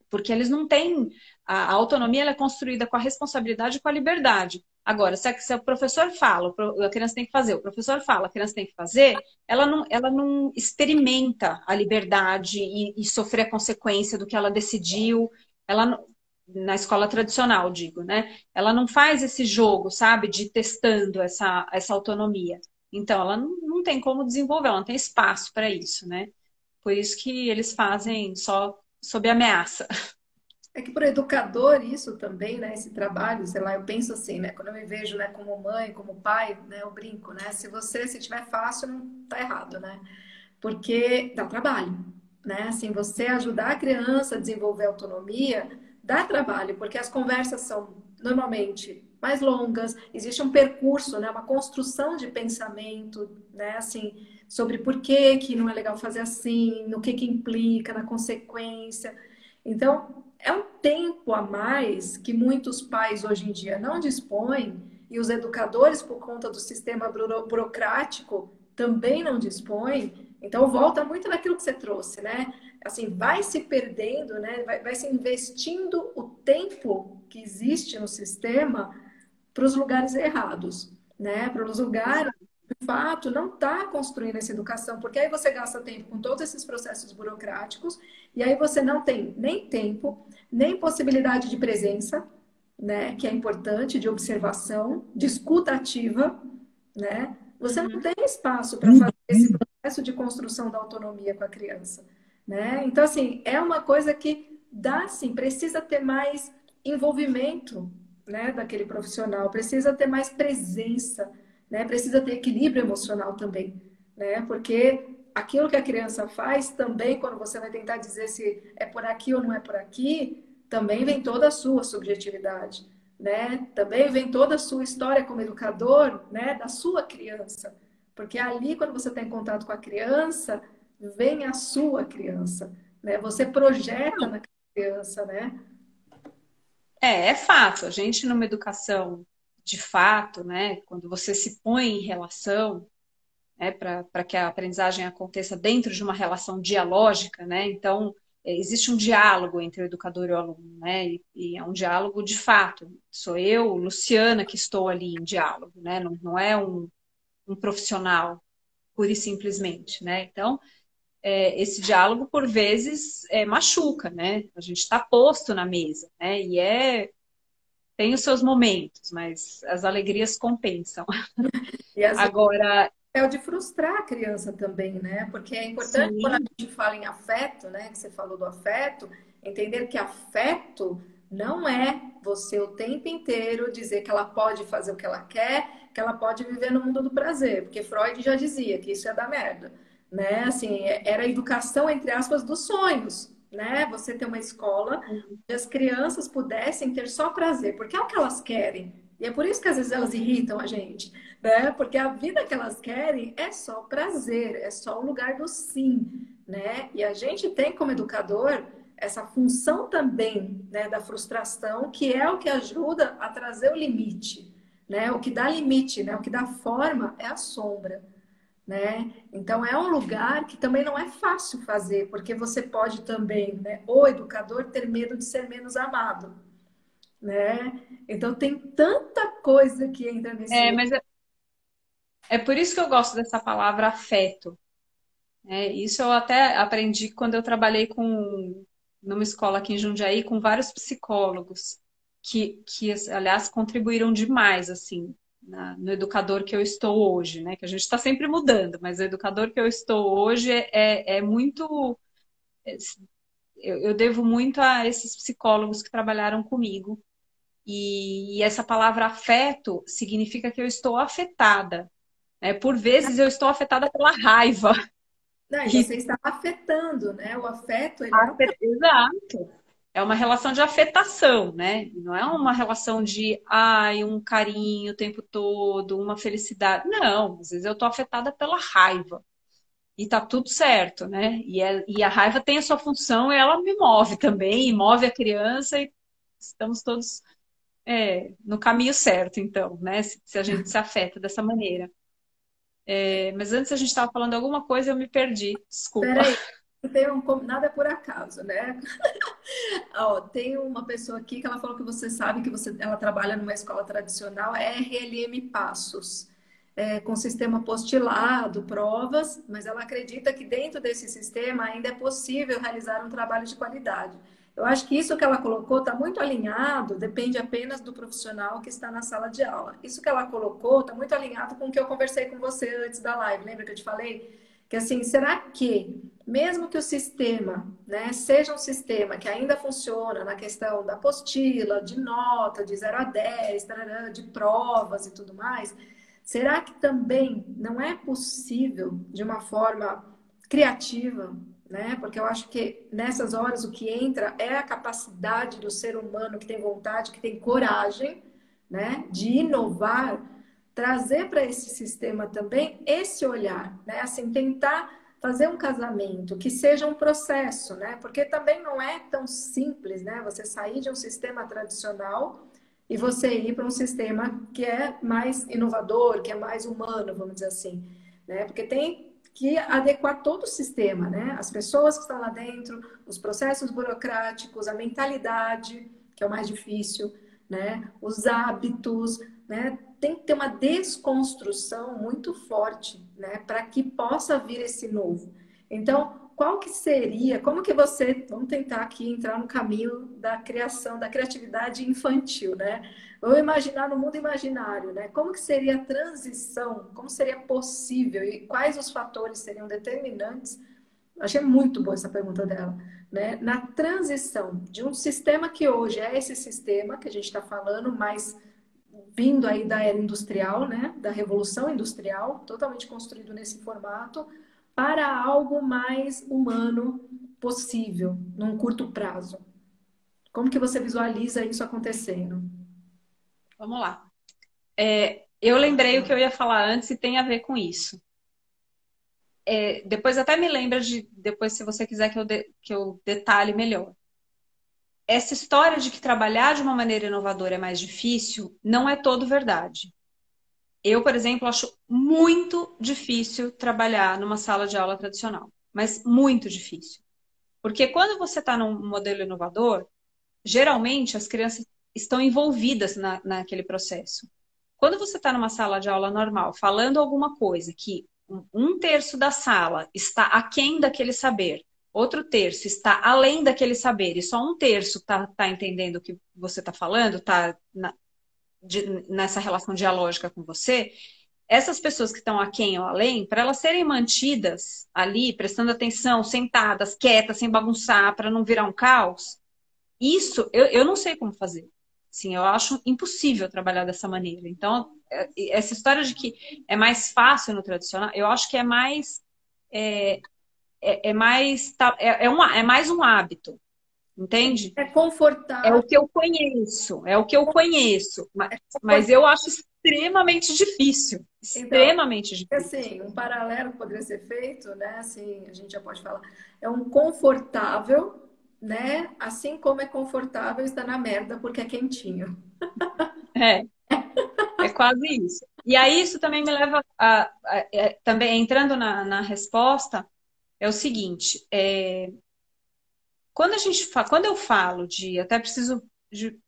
Porque eles não têm. A, a autonomia é construída com a responsabilidade e com a liberdade. Agora, se, se o professor fala, a criança tem que fazer, o professor fala, a criança tem que fazer, ela não, ela não experimenta a liberdade e, e sofrer a consequência do que ela decidiu. Ela, na escola tradicional, digo, né? Ela não faz esse jogo, sabe, de testando essa, essa autonomia. Então, ela não, não tem como desenvolver, ela não tem espaço para isso, né? Por isso que eles fazem só sob ameaça. É que para educador isso também, né, esse trabalho, sei lá, eu penso assim, né, quando eu me vejo, né, como mãe, como pai, né, eu brinco, né, se você, se tiver fácil, não tá errado, né, porque dá trabalho, né, assim, você ajudar a criança a desenvolver autonomia, dá trabalho, porque as conversas são normalmente mais longas, existe um percurso, né, uma construção de pensamento, né, assim, sobre por que que não é legal fazer assim, no que que implica, na consequência. Então, é um tempo a mais que muitos pais hoje em dia não dispõem e os educadores, por conta do sistema burocrático, também não dispõem. Então, volta muito naquilo que você trouxe, né? Assim, vai se perdendo, né? Vai, vai se investindo o tempo que existe no sistema para os lugares errados, né? Para os lugares de fato, não está construindo essa educação, porque aí você gasta tempo com todos esses processos burocráticos, e aí você não tem nem tempo, nem possibilidade de presença, né, que é importante, de observação, de escuta ativa, né? Você não uhum. tem espaço para fazer esse processo de construção da autonomia com a criança, né? Então, assim, é uma coisa que dá, sim, precisa ter mais envolvimento, né, daquele profissional, precisa ter mais presença, né? Precisa ter equilíbrio emocional também, né? Porque aquilo que a criança faz também, quando você vai tentar dizer se é por aqui ou não é por aqui, também vem toda a sua subjetividade, né? Também vem toda a sua história como educador, né? Da sua criança, porque ali quando você está em contato com a criança, vem a sua criança, né? Você projeta na criança, né? É, é fato. A gente numa educação de fato, né, quando você se põe em relação, né, para que a aprendizagem aconteça dentro de uma relação dialógica, né, então é, existe um diálogo entre o educador e o aluno, né, e, e, é um diálogo de fato. Sou eu, Luciana, que estou ali em diálogo, né, não, não é um, um profissional, pura e simplesmente, né, então é, esse diálogo por vezes é, machuca, né? A gente está posto na mesa, né? E é tem os seus momentos, mas as alegrias compensam. E Agora. É o de frustrar a criança também, né? Porque é importante Sim. quando a gente fala em afeto, né? Que você falou do afeto, entender que afeto não é você o tempo inteiro dizer que ela pode fazer o que ela quer, que ela pode viver no mundo do prazer, porque Freud já dizia que isso é da merda, né? Assim, era a educação entre aspas dos sonhos, né? Você ter uma escola onde as crianças pudessem ter só prazer, porque é o que elas querem. E é por isso que às vezes elas irritam a gente, né? Porque a vida que elas querem é só prazer, é só o lugar do sim, né? E a gente tem como educador essa função também, né, da frustração, que é o que ajuda a trazer o limite, né? O que dá limite, né? O que dá forma é a sombra né? Então é um lugar que também não é fácil fazer, porque você pode também, né, o educador ter medo de ser menos amado, né? Então tem tanta coisa que entra nesse É, mas é, é por isso que eu gosto dessa palavra afeto. É, isso eu até aprendi quando eu trabalhei com numa escola aqui em Jundiaí com vários psicólogos que, que aliás contribuíram demais assim na, no educador que eu estou hoje, né? Que a gente está sempre mudando, mas o educador que eu estou hoje é, é, é muito eu, eu devo muito a esses psicólogos que trabalharam comigo. E, e essa palavra afeto significa que eu estou afetada. Né? Por vezes eu estou afetada pela raiva. Não, e você está afetando, né? O afeto, ele é... Exato. É uma relação de afetação, né? Não é uma relação de, ai, um carinho o tempo todo, uma felicidade. Não, às vezes eu estou afetada pela raiva e tá tudo certo, né? E, é, e a raiva tem a sua função e ela me move também, move a criança e estamos todos é, no caminho certo, então, né? Se, se, a gente se afeta dessa maneira. É, mas antes a gente estava falando alguma coisa eu me perdi, desculpa. Tem um, nada por acaso, né? Ó, tem uma pessoa aqui que ela falou que você sabe que você, ela trabalha numa escola tradicional, é RLM Passos é, com sistema postilado, provas, mas ela acredita que dentro desse sistema ainda é possível realizar um trabalho de qualidade. Eu acho que isso que ela colocou está muito alinhado, depende apenas do profissional que está na sala de aula. Isso que ela colocou está muito alinhado com o que eu conversei com você antes da live. Lembra que eu te falei? Que assim, será que, mesmo que o sistema né, seja um sistema que ainda funciona na questão da apostila, de nota, de 0 a 10, de provas e tudo mais, Será que também não é possível, de uma forma criativa, né? Porque eu acho que nessas horas o que entra é a capacidade do ser humano que tem vontade, que tem coragem, né, de inovar, trazer para esse sistema também esse olhar, né? Assim, tentar fazer um casamento que seja um processo, né? Porque também não é tão simples, né? Você sair de um sistema tradicional e você ir para um sistema que é mais inovador, que é mais humano, vamos dizer assim, né? Porque tem que adequar todo o sistema, né? As pessoas que estão lá dentro, os processos burocráticos, a mentalidade, que é o mais difícil, né? Os hábitos, né? Tem que ter uma desconstrução muito forte, né? Para que possa vir esse novo. Então, qual que seria, como que você, vamos tentar aqui entrar no caminho da criação, da criatividade infantil, né? Vamos imaginar no mundo imaginário, né? Como que seria a transição, como seria possível e quais os fatores seriam determinantes? Achei muito boa essa pergunta dela, né? Na transição de um sistema que hoje é esse sistema que a gente está falando, mas vindo aí da era industrial, né? Da revolução industrial, totalmente construído nesse formato, para algo mais humano possível, num curto prazo? Como que você visualiza isso acontecendo? Vamos lá. É, eu lembrei o que eu ia falar antes e tem a ver com isso. É, depois até me lembra de, depois se você quiser que eu, de, que eu detalhe melhor. Essa história de que trabalhar de uma maneira inovadora é mais difícil não é todo verdade. Eu, por exemplo, acho muito difícil trabalhar numa sala de aula tradicional, mas muito difícil. Porque quando você está num modelo inovador, geralmente as crianças estão envolvidas na, naquele processo. Quando você está numa sala de aula normal, falando alguma coisa que um terço da sala está aquém daquele saber, outro terço está além daquele saber, e só um terço está tá entendendo o que você está falando, está de, nessa relação dialógica com você, essas pessoas que estão aquém ou além, para elas serem mantidas ali, prestando atenção, sentadas, quietas, sem bagunçar, para não virar um caos, isso eu, eu não sei como fazer. Sim, eu acho impossível trabalhar dessa maneira. Então, é, essa história de que é mais fácil no tradicional, eu acho que é mais. É, é, é mais, tá, é, é, um, é mais um hábito. Entende? É confortável. É o que eu conheço, é o que eu conheço. Mas, mas eu acho extremamente difícil. Então, extremamente difícil. Assim, um paralelo poderia ser feito, né? Assim, a gente já pode falar. É um confortável, né? Assim como é confortável estar na merda porque é quentinho. É. É quase isso. E aí isso também me leva a, a, a é, também entrando na, na resposta, é o seguinte, é, quando a gente quando eu falo de, até preciso de,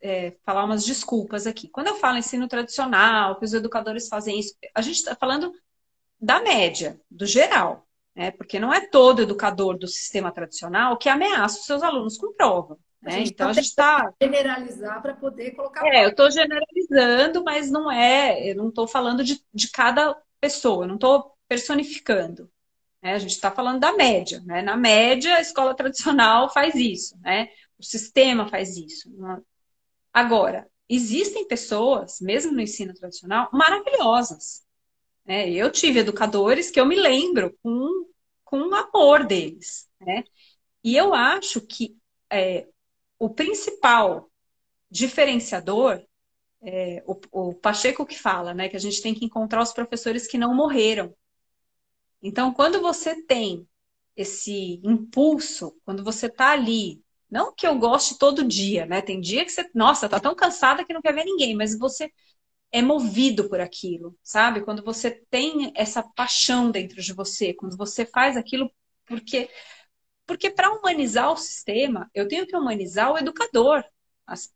é, falar umas desculpas aqui. Quando eu falo ensino tradicional, que os educadores fazem isso, a gente está falando da média, do geral, né? Porque não é todo educador do sistema tradicional que ameaça os seus alunos com prova. Né? então a gente está generalizar para poder colocar. É, eu estou generalizando, mas não é. Eu não estou falando de, de cada pessoa. Eu não estou personificando. Né? A gente está falando da média. Né? Na média, a escola tradicional faz isso, né? o sistema faz isso. Agora, existem pessoas, mesmo no ensino tradicional, maravilhosas. Né? Eu tive educadores que eu me lembro com, com o amor deles. Né? E eu acho que é, o principal diferenciador é, o, o, Pacheco que fala, né, que a gente tem que encontrar os professores que não morreram. Então, quando você tem esse impulso, quando você está ali, não que eu goste todo dia, né? Tem dia que você, nossa, tá tão cansada que não quer ver ninguém, mas você é movido por aquilo, sabe? Quando você tem essa paixão dentro de você, quando você faz aquilo porque porque para humanizar o sistema, eu tenho que humanizar o educador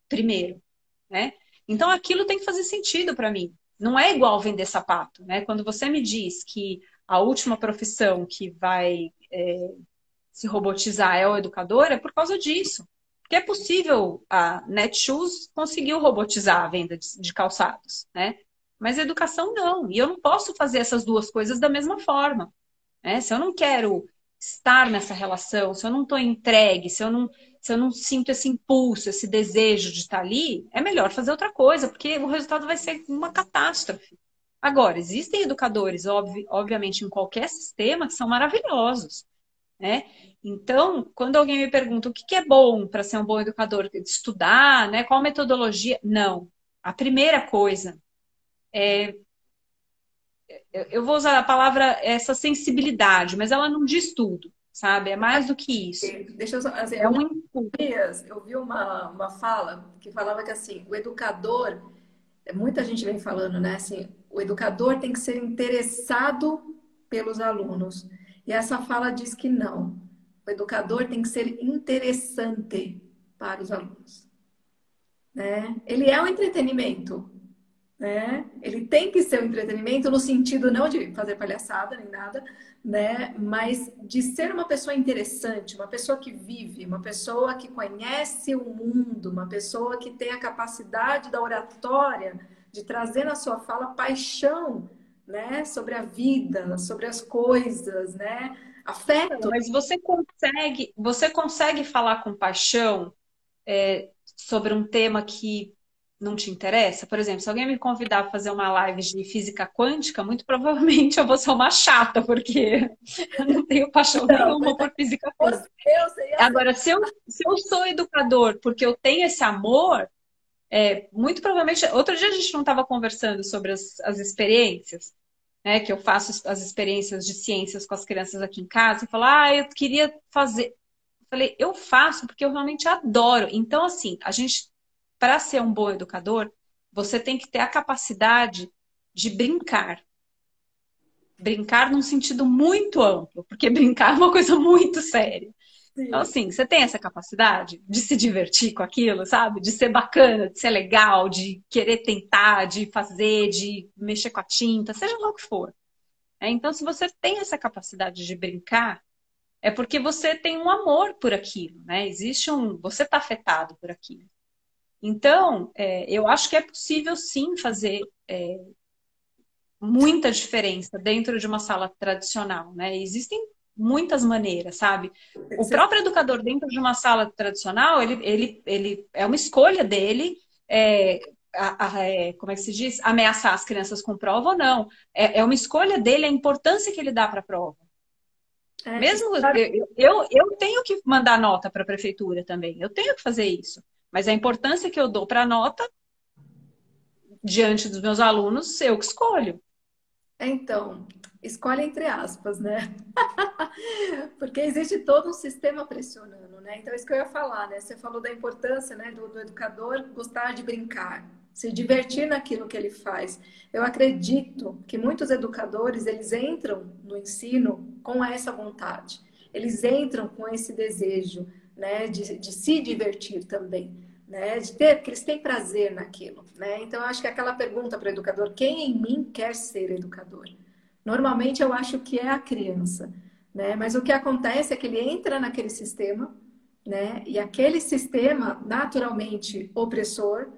primeiro, né? Então aquilo tem que fazer sentido para mim. Não é igual vender sapato, né? Quando você me diz que a última profissão que vai é, se robotizar é o educador, é por causa disso. Porque é possível a Netshoes conseguiu robotizar a venda de, de calçados, né? Mas educação não. E eu não posso fazer essas duas coisas da mesma forma. Né? Se eu não quero estar nessa relação, se eu não estou entregue, se eu não, se eu não sinto esse impulso, esse desejo de estar ali, é melhor fazer outra coisa, porque o resultado vai ser uma catástrofe. Agora, existem educadores, obvi obviamente, em qualquer sistema, que são maravilhosos. Né? Então, quando alguém me pergunta o que é bom para ser um bom educador, estudar, né? qual metodologia? Não. A primeira coisa é eu vou usar a palavra essa sensibilidade, mas ela não diz tudo, sabe? É mais do que isso. Deixa eu só, assim, é um eu vi uma, uma fala que falava que assim, o educador, muita gente vem falando, né? Assim, o educador tem que ser interessado pelos alunos. E essa fala diz que não. O educador tem que ser interessante para os alunos. Né? Ele é um entretenimento, né? Ele tem que ser um entretenimento no sentido não de fazer palhaçada nem nada, né? Mas de ser uma pessoa interessante, uma pessoa que vive, uma pessoa que conhece o mundo, uma pessoa que tem a capacidade da oratória de trazer na sua fala paixão, né? Sobre a vida, sobre as coisas, né? Afeto. Mas você consegue, você consegue falar com paixão é, sobre um tema que não te interessa? Por exemplo, se alguém me convidar para fazer uma live de física quântica, muito provavelmente eu vou ser uma chata, porque eu não tenho paixão não, nenhuma por física quântica. Agora, se eu, se eu sou educador porque eu tenho esse amor, é, muito provavelmente. Outro dia a gente não estava conversando sobre as, as experiências, né? Que eu faço as experiências de ciências com as crianças aqui em casa, e falo, ah, eu queria fazer. Eu falei, eu faço porque eu realmente adoro. Então, assim, a gente para ser um bom educador, você tem que ter a capacidade de brincar. Brincar num sentido muito amplo, porque brincar é uma coisa muito séria. Sim. Então, assim, você tem essa capacidade de se divertir com aquilo, sabe? De ser bacana, de ser legal, de querer tentar, de fazer, de mexer com a tinta, seja lá o que for. É, então, se você tem essa capacidade de brincar, é porque você tem um amor por aquilo, né? Existe um. Você está afetado por aquilo. Então, é, eu acho que é possível sim fazer é, muita diferença dentro de uma sala tradicional, né? Existem muitas maneiras, sabe? O próprio educador dentro de uma sala tradicional, ele, ele, ele é uma escolha dele. É, a, a, é, como é que se diz? Ameaçar as crianças com prova ou não. É, é uma escolha dele, a importância que ele dá para a prova. É, Mesmo eu, eu, eu tenho que mandar nota para a prefeitura também, eu tenho que fazer isso. Mas a importância que eu dou para a nota, diante dos meus alunos, eu que escolho. Então, escolhe entre aspas, né? Porque existe todo um sistema pressionando, né? Então, isso que eu ia falar, né? Você falou da importância né, do, do educador gostar de brincar, se divertir naquilo que ele faz. Eu acredito que muitos educadores, eles entram no ensino com essa vontade. Eles entram com esse desejo, né, de, de se divertir também, né, de ter, que eles têm prazer naquilo, né? Então, eu acho que aquela pergunta para o educador, quem em mim quer ser educador? Normalmente, eu acho que é a criança, né? Mas o que acontece é que ele entra naquele sistema, né? E aquele sistema, naturalmente opressor,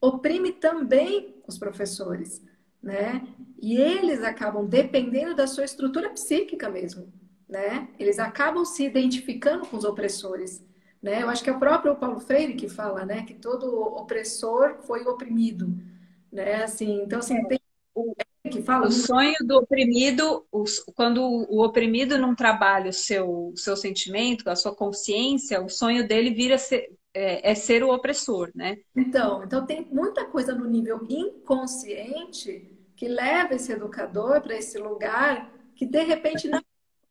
oprime também os professores, né? E eles acabam dependendo da sua estrutura psíquica mesmo, né? Eles acabam se identificando com os opressores, né? Eu acho que é o próprio Paulo Freire que fala, né, que todo opressor foi oprimido, né? Assim, então assim, tem que fala o sonho do oprimido, quando o oprimido não trabalha o seu, seu sentimento, a sua consciência, o sonho dele vira ser, é, é, ser o opressor, né? Então, então tem muita coisa no nível inconsciente que leva esse educador para esse lugar que de repente não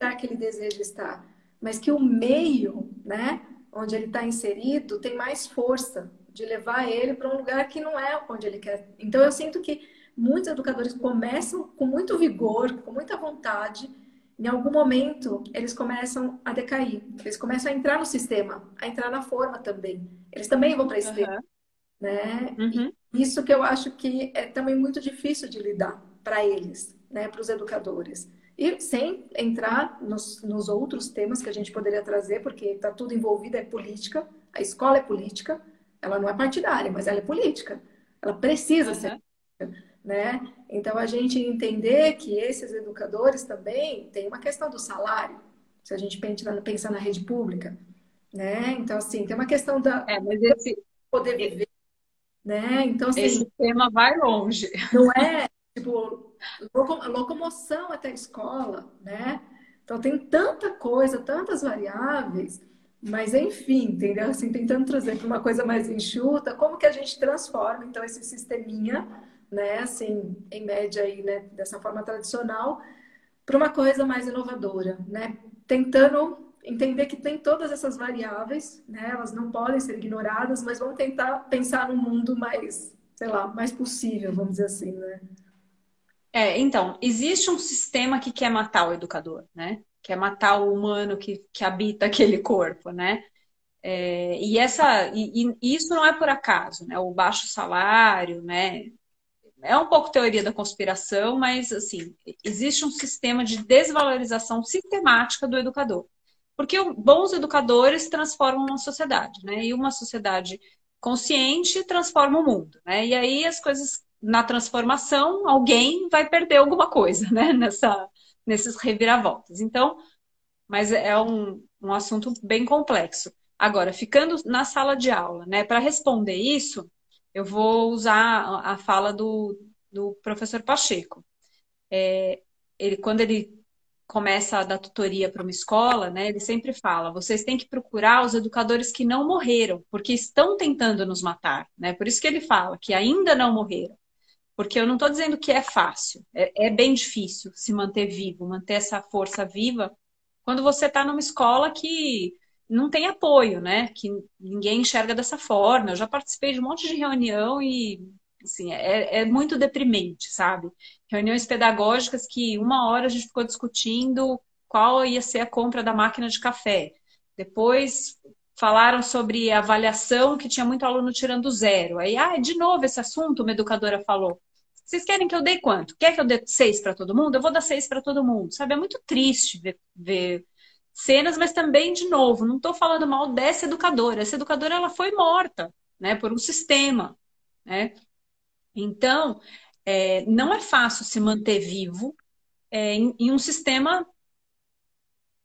lugar que ele deseja estar, mas que o meio, né, onde ele está inserido, tem mais força de levar ele para um lugar que não é onde ele quer. Então eu sinto que muitos educadores começam com muito vigor, com muita vontade, em algum momento eles começam a decair, eles começam a entrar no sistema, a entrar na forma também. Eles também vão para esse uhum. né? Uhum. Isso que eu acho que é também muito difícil de lidar para eles, né? Para os educadores. E sem entrar nos, nos, outros temas que a gente poderia trazer, porque está tudo envolvido, é política, a escola é política, ela não é partidária, mas ela é política. Ela precisa uhum. ser política né? Então a gente entender que esses educadores também têm uma questão do salário, se a gente pensa na rede pública, né? Então assim tem uma questão da é, mas esse poder viver, né? Então assim, esse tema vai longe, não é tipo locomoção até a escola, né? Então tem tanta coisa, tantas variáveis. Mas enfim, entendeu? Assim, tentando trazer para uma coisa mais enxuta, como que a gente transforma então esse sisteminha né, assim, em média aí, né, dessa forma tradicional, para uma coisa mais inovadora, né? Tentando entender que tem todas essas variáveis, né? Elas não podem ser ignoradas, mas vamos tentar pensar num mundo mais, sei lá, mais possível, vamos dizer assim, né? É, então, existe um sistema que quer matar o educador, né? Quer matar o humano que, que habita aquele corpo, né? É, e essa e, e, isso não é por acaso, né? O baixo salário, né? é um pouco teoria da conspiração, mas assim, existe um sistema de desvalorização sistemática do educador. Porque bons educadores transformam uma sociedade, né? E uma sociedade consciente transforma o mundo, né? E aí as coisas na transformação, alguém vai perder alguma coisa, né? Nessa, nesses reviravoltas. Então, mas é um, um assunto bem complexo. Agora, ficando na sala de aula, né? Para responder isso, eu vou usar a fala do, do professor Pacheco. É, ele, quando ele começa a dar tutoria para uma escola, né, ele sempre fala: vocês têm que procurar os educadores que não morreram, porque estão tentando nos matar. Né? Por isso que ele fala que ainda não morreram. Porque eu não estou dizendo que é fácil, é, é, bem difícil se manter vivo, manter essa força viva, quando você está numa escola que não tem apoio, né? Que ninguém enxerga dessa forma. Eu já participei de um monte de reunião e assim, é, é muito deprimente, sabe? Reuniões pedagógicas que uma hora a gente ficou discutindo qual ia ser a compra da máquina de café. Depois falaram sobre avaliação que tinha muito aluno tirando zero. Aí, ah, de novo esse assunto, uma educadora falou. Vocês querem que eu dê quanto? Quer que eu dê seis para todo mundo? Eu vou dar seis para todo mundo. Sabe, é muito triste ver, ver cenas, mas também, de novo, não estou falando mal dessa educadora. Essa educadora ela foi morta né, por um sistema. Né? Então, é, não é fácil se manter vivo é, em, em, um sistema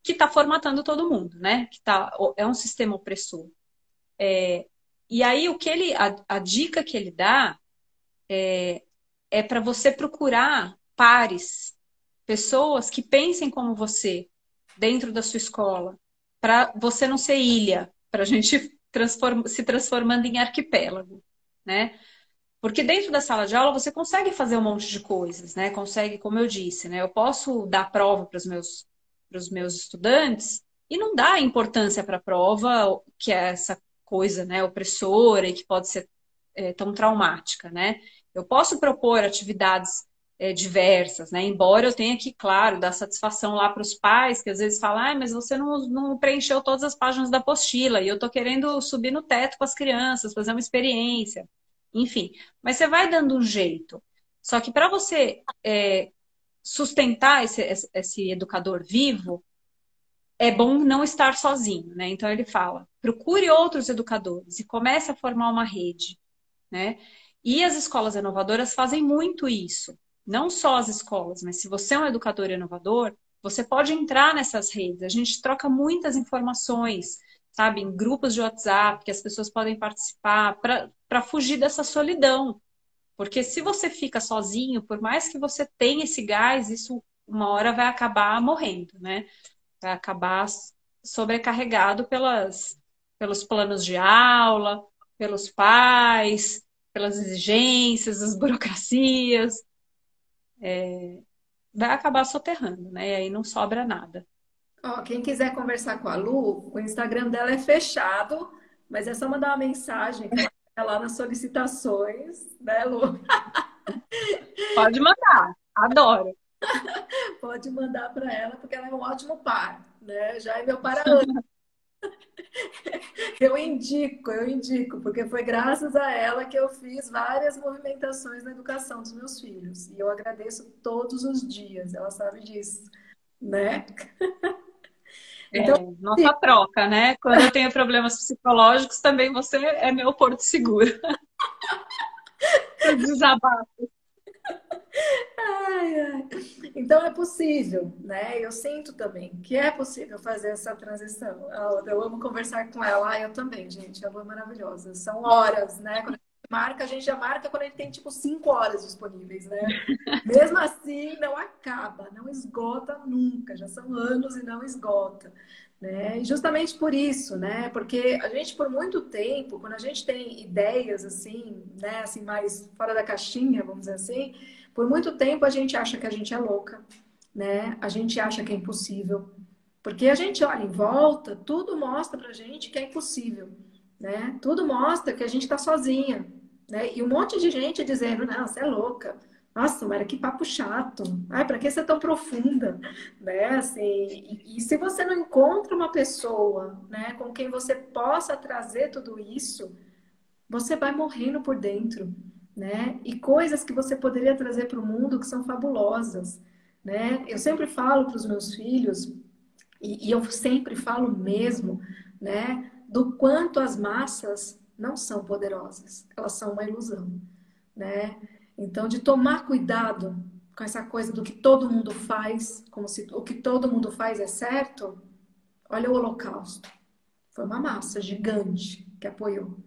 que está formatando todo mundo, né? Que tá, é um sistema opressor. É, e aí o que ele, a, a dica que ele dá é, é para você procurar pares, pessoas que pensem como você, dentro da sua escola, para você não ser ilha, para a gente transform, se transformando em arquipélago, né? Porque dentro da sala de aula você consegue fazer um monte de coisas, né? Consegue, como eu disse, né? Eu posso dar prova para os meus, os meus estudantes e não dar importância para a prova, que é essa coisa, né, opressora e que pode ser é, tão traumática, né? Eu posso propor atividades é, diversas, né? Embora eu tenha que, claro, dar satisfação lá para os pais, que às vezes falam, ah, mas você não, não preencheu todas as páginas da apostila, e eu estou querendo subir no teto com as crianças, fazer uma experiência. Enfim, mas você vai dando um jeito. Só que para você é, sustentar esse, esse educador vivo, é bom não estar sozinho, né? Então ele fala, procure outros educadores e comece a formar uma rede, né? E as escolas inovadoras fazem muito isso não só as escolas, mas se você é um educador inovador, Você pode entrar nessas redes, a gente troca muitas informações, sabe, em grupos de WhatsApp que as pessoas podem participar para fugir dessa solidão. Porque se você fica sozinho, por mais que você tenha esse gás, isso uma hora vai acabar morrendo, né? Vai acabar sobrecarregado pelas, pelos planos de aula, pelos pais, pelas exigências, as burocracias. É, vai acabar soterrando, né? E aí não sobra nada. Ó, quem quiser conversar com a Lu, o Instagram dela é fechado, mas é só mandar uma mensagem lá nas solicitações, né, Lu? Pode mandar, adoro. Pode mandar para ela, porque ela é um ótimo par, né? Já é meu para Eu indico, eu indico, porque foi graças a ela que eu fiz várias movimentações na educação dos meus filhos. E eu agradeço todos os dias, ela sabe disso, né? É, então, é, nossa troca, né? Quando eu tenho problemas psicológicos, também você é meu porto seguro. Desabafo. Ai, ai. Então é possível, né? Eu sinto também que é possível fazer essa transição. Eu amo conversar com ela, ah, eu também, gente. Ela é maravilhosa. São horas, né? Quando marca, a gente já marca quando gente tem tipo cinco horas disponíveis, né? Mesmo assim, não acaba, não esgota nunca. Já são anos e não esgota. Né? E justamente por isso, né? Porque a gente por muito tempo, quando a gente tem ideias assim, né, assim mais fora da caixinha, vamos dizer assim, por muito tempo a gente acha que a gente é louca, né? A gente acha que é impossível. Porque a gente olha em volta, tudo mostra pra gente que é impossível, né? Tudo mostra que a gente tá sozinha, né? E um monte de gente dizendo, não, você é louca. Nossa, Mara, que papo chato. Ai, para que você é tão profunda? Né? Assim, e, e, se você não encontra uma pessoa né, com quem você possa trazer tudo isso, você vai morrendo por dentro né? E coisas que você poderia trazer para o mundo que são fabulosas, né? Eu sempre falo para os meus filhos e, e eu sempre falo mesmo, né? Do quanto as massas não são poderosas, elas são uma ilusão, né? Então, de tomar cuidado com essa coisa do que todo mundo faz, como se o que todo mundo faz é certo. Olha o Holocausto. Foi uma massa gigante que apoiou,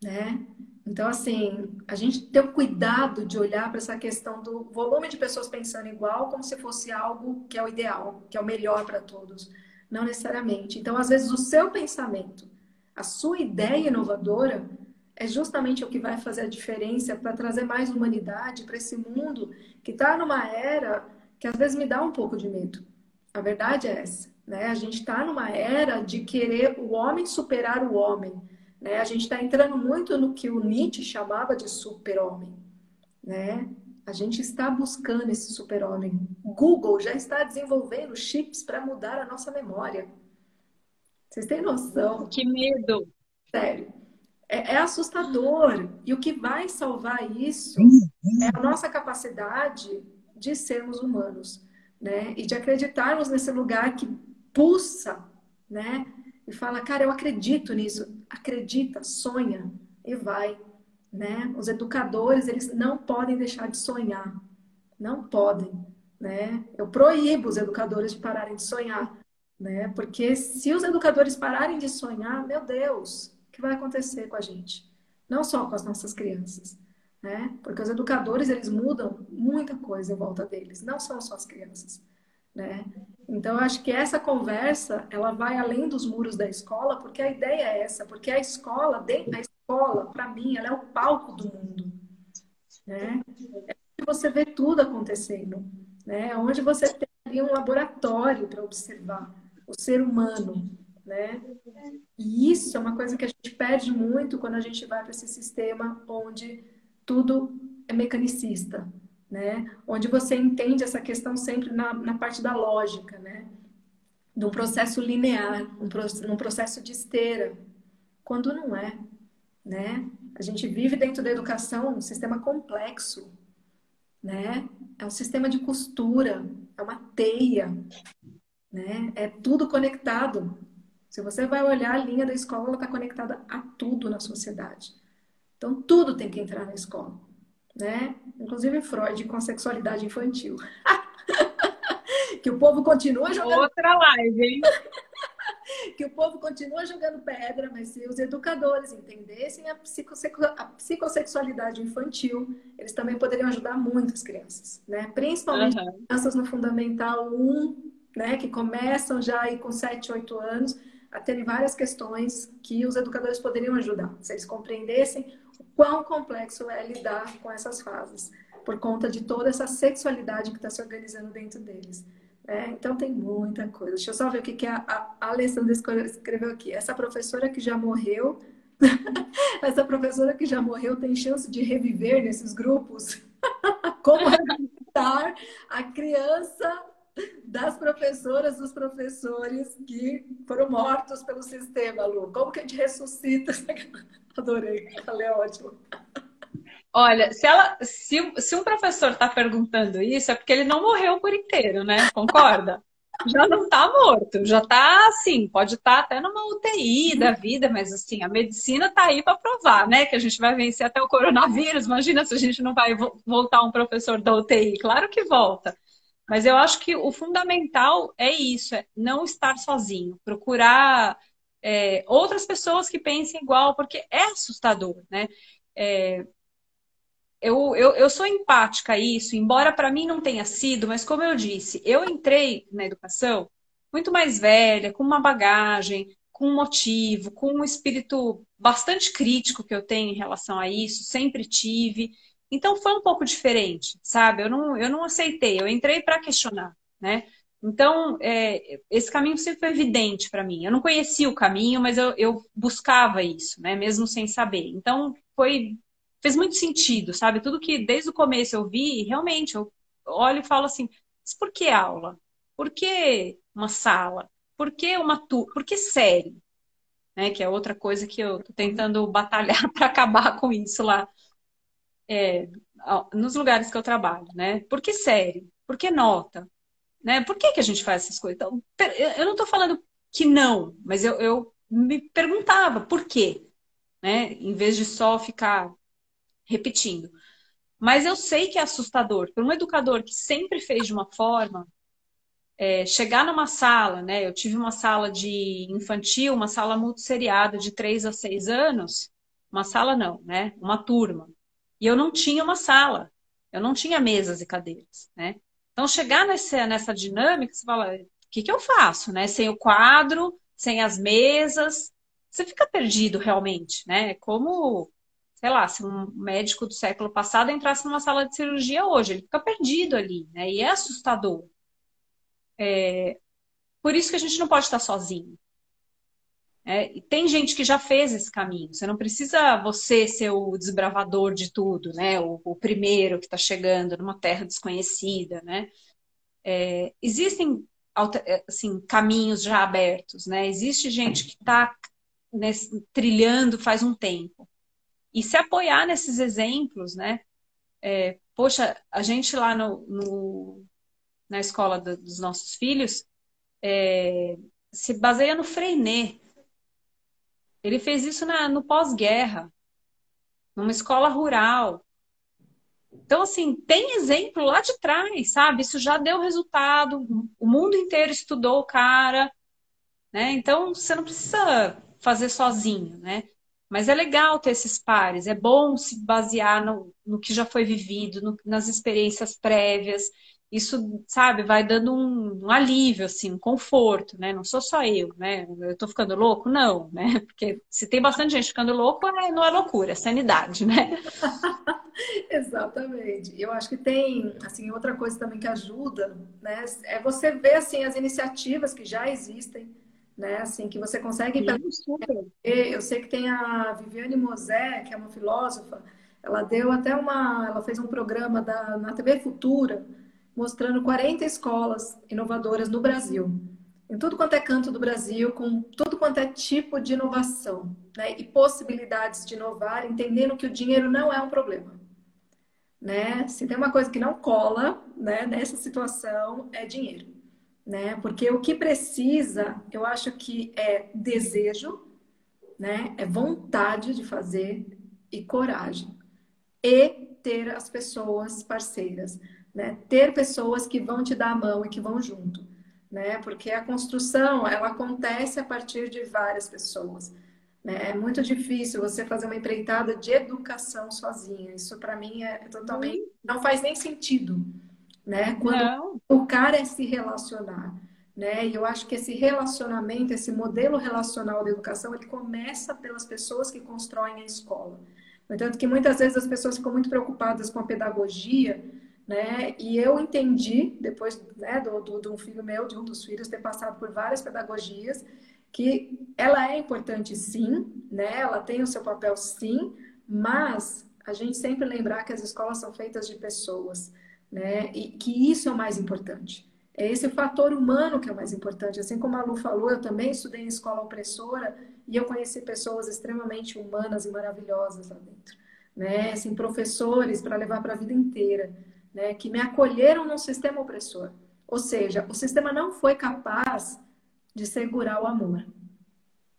né? Então, assim, a gente tem o cuidado de olhar para essa questão do volume de pessoas pensando igual, como se fosse algo que é o ideal, que é o melhor para todos. Não necessariamente. Então, às vezes, o seu pensamento, a sua ideia inovadora, é justamente o que vai fazer a diferença para trazer mais humanidade para esse mundo que está numa era que às vezes me dá um pouco de medo. A verdade é essa. Né? A gente está numa era de querer o homem superar o homem né? A gente está entrando muito no que o Nietzsche chamava de super-homem. Né? A gente está buscando esse super-homem. Google já está desenvolvendo chips para mudar a nossa memória. Vocês têm noção? Que medo! Sério. É, é assustador. E o que vai salvar isso é a nossa capacidade de sermos humanos, né? E de acreditarmos nesse lugar que pulsa, né? e fala, cara, eu acredito nisso. Acredita, sonha e vai. Né? Os educadores, eles não podem deixar de sonhar. Não podem. Né? Eu proíbo os educadores de pararem de sonhar. Né? Porque se os educadores pararem de sonhar, meu Deus, o que vai acontecer com a gente? Não só com as nossas crianças. Né? Porque os educadores, eles mudam muita coisa em volta deles. Não são só as crianças. Né? Então, eu acho que essa conversa, ela vai além dos muros da escola, porque a ideia é essa, porque a escola, dentro da escola, para mim, ela é o palco do mundo, né? É onde você vê tudo acontecendo, né? É onde você tem ali um laboratório para observar o ser humano, né? E isso é uma coisa que a gente perde muito quando a gente vai para esse sistema onde tudo é mecanicista, né? Onde você entende essa questão sempre na, na parte da lógica, né? De um processo linear, um, num processo de esteira, quando não é, né? A gente vive dentro da educação um sistema complexo, né? É um sistema de costura, é uma teia, né? É tudo conectado. Se você vai olhar a linha da escola, ela está conectada a tudo na sociedade. Então, tudo tem que entrar na escola né? Inclusive Freud com a sexualidade infantil. que o povo continua jogando. Outra live, hein? que o povo continua jogando pedra, mas se os educadores entendessem a, a psicossexualidade infantil, eles também poderiam ajudar muitas crianças, né? Principalmente uhum. crianças no Fundamental 1, né? Que começam já aí com 7, 8 anos a terem várias questões que os educadores poderiam ajudar, se eles compreendessem o quão complexo é lidar com essas fases, por conta de toda essa sexualidade que está se organizando dentro deles. É, então tem muita coisa. Deixa eu só ver o que, que a, a Alessandra escreveu aqui. Essa professora que já morreu, essa professora que já morreu tem chance de reviver nesses grupos? Como resgatar a criança das professoras, dos professores que foram mortos pelo sistema, Lu? Como que a gente ressuscita? Adorei, falei ótimo. Olha, se, ela, se, se um professor está perguntando isso, é porque ele não morreu por inteiro, né? Concorda? já não está morto, já está assim, pode estar tá até numa UTI da vida, mas assim, a medicina está aí para provar, né? Que a gente vai vencer até o coronavírus. Imagina se a gente não vai voltar um professor da UTI. Claro que volta. Mas eu acho que o fundamental é isso, é não estar sozinho, procurar é, outras pessoas que pensem igual, porque é assustador, né? É, eu, eu, eu sou empática a isso, embora para mim não tenha sido, mas como eu disse, eu entrei na educação muito mais velha, com uma bagagem, com um motivo, com um espírito bastante crítico que eu tenho em relação a isso, sempre tive. Então foi um pouco diferente, sabe? Eu não, eu não aceitei, eu entrei para questionar, né? Então, é, esse caminho sempre foi evidente para mim. Eu não conhecia o caminho, mas eu, eu buscava isso, né? Mesmo sem saber. Então, foi fez muito sentido, sabe? Tudo que desde o começo eu vi, realmente, eu olho e falo assim, mas por que aula? Por que uma sala? Por que uma tu? Por que série? Né? Que é outra coisa que eu tô tentando batalhar para acabar com isso lá. É, nos lugares que eu trabalho, né? Por que série? Por que nota? Né? Por que, que a gente faz essas coisas? Então, eu não estou falando que não, mas eu, eu me perguntava por quê, né? Em vez de só ficar repetindo. Mas eu sei que é assustador. Para um educador que sempre fez de uma forma, é, chegar numa sala, né? Eu tive uma sala de infantil, uma sala multisseriada de 3 a 6 anos. Uma sala não, né? Uma turma. E eu não tinha uma sala. Eu não tinha mesas e cadeiras, né? Então, chegar nessa, nessa dinâmica, você fala, o que, que eu faço, né? Sem o quadro, sem as mesas, você fica perdido realmente, né? Como sei lá, se um médico do século passado entrasse numa sala de cirurgia hoje, ele fica perdido ali, né? E é assustador. É... Por isso que a gente não pode estar sozinho. É, tem gente que já fez esse caminho. Você não precisa você ser o desbravador de tudo, né? O, o primeiro que está chegando numa terra desconhecida, né? É, existem é, assim caminhos já abertos, né? Existe gente que está trilhando faz um tempo e se apoiar nesses exemplos, né? É, poxa, a gente lá no, no na escola do, dos nossos filhos é, se baseia no Freinet. Ele fez isso na, no pós-guerra, numa escola rural. Então, assim, tem exemplo lá de trás, sabe? Isso já deu resultado, o mundo inteiro estudou o cara, né? Então, você não precisa fazer sozinho, né? Mas é legal ter esses pares, é bom se basear no, no que já foi vivido, no, nas experiências prévias. Isso, sabe, vai dando um, um, alívio, assim, um conforto, né? Não sou só eu, né? Eu tô ficando louco? Não, né? Porque se tem bastante gente ficando louco, é, não é loucura, é sanidade, né? Exatamente. Eu acho que tem, assim, outra coisa também que ajuda, né? É você ver, assim, as iniciativas que já existem, né? Assim, que você consegue. Eu sei que tem a Viviane Mosé, que é uma filósofa, ela deu até uma. Ela fez um programa da, na TV Futura, mostrando 40 escolas inovadoras no Brasil. Em tudo quanto é canto do Brasil, com tudo quanto é tipo de inovação, né? E possibilidades de inovar, entendendo que o dinheiro não é um problema. Né? Se tem uma coisa que não cola né, nessa situação, é dinheiro né? Porque o que precisa, eu acho que é desejo, né? É vontade de fazer e coragem. E ter as pessoas parceiras. Né? Ter pessoas que vão te dar a mão e que vão junto, né? Porque a construção, ela acontece a partir de várias pessoas. Né? É muito difícil você fazer uma empreitada de educação sozinha. Isso para mim é totalmente uhum. não faz nem sentido, né? Quando não. o cara é se relacionar, né? E eu acho que esse relacionamento, esse modelo relacional da educação, ele começa pelas pessoas que constroem a escola. No entanto, que muitas vezes as pessoas ficam muito preocupadas com a pedagogia, né? E eu entendi, depois né, do, do, do filho meu, de um dos filhos, ter passado por várias pedagogias, que ela é importante sim, né? Ela tem o seu papel sim, mas a gente sempre lembrar que as escolas são feitas de pessoas, né? E que isso é o mais importante. É esse fator humano que é o mais importante. Assim como a Lu falou, eu também estudei em escola opressora e eu conheci pessoas extremamente humanas e maravilhosas lá dentro, né? Assim, professores para levar para a vida inteira, né? Que me acolheram num sistema opressor. Ou seja, o sistema não foi capaz de segurar o amor.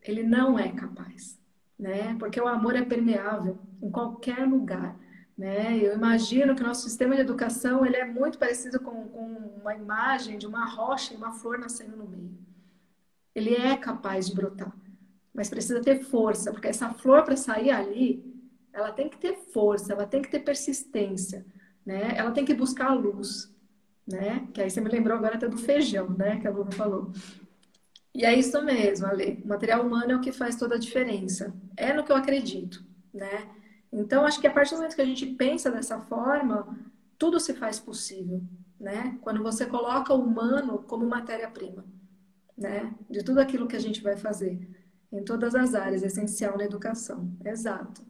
Ele não é capaz, né? Porque o amor é permeável em qualquer lugar, né? Eu imagino que o nosso sistema de educação ele é muito parecido com, com uma imagem de uma rocha e uma flor nascendo no meio. Ele é capaz de brotar, mas precisa ter força, porque essa flor para sair ali, ela tem que ter força, ela tem que ter persistência, né? Ela tem que buscar a luz, né? Que aí você me lembrou agora até do feijão, né? Que a Luna falou. E é isso mesmo, Ale. O material humano é o que faz toda a diferença. É no que eu acredito, né? Então, acho que a partir do momento que a gente pensa dessa forma, tudo se faz possível, né? Quando você coloca o humano como matéria-prima, né? De tudo aquilo que a gente vai fazer em todas as áreas, essencial na educação. Exato.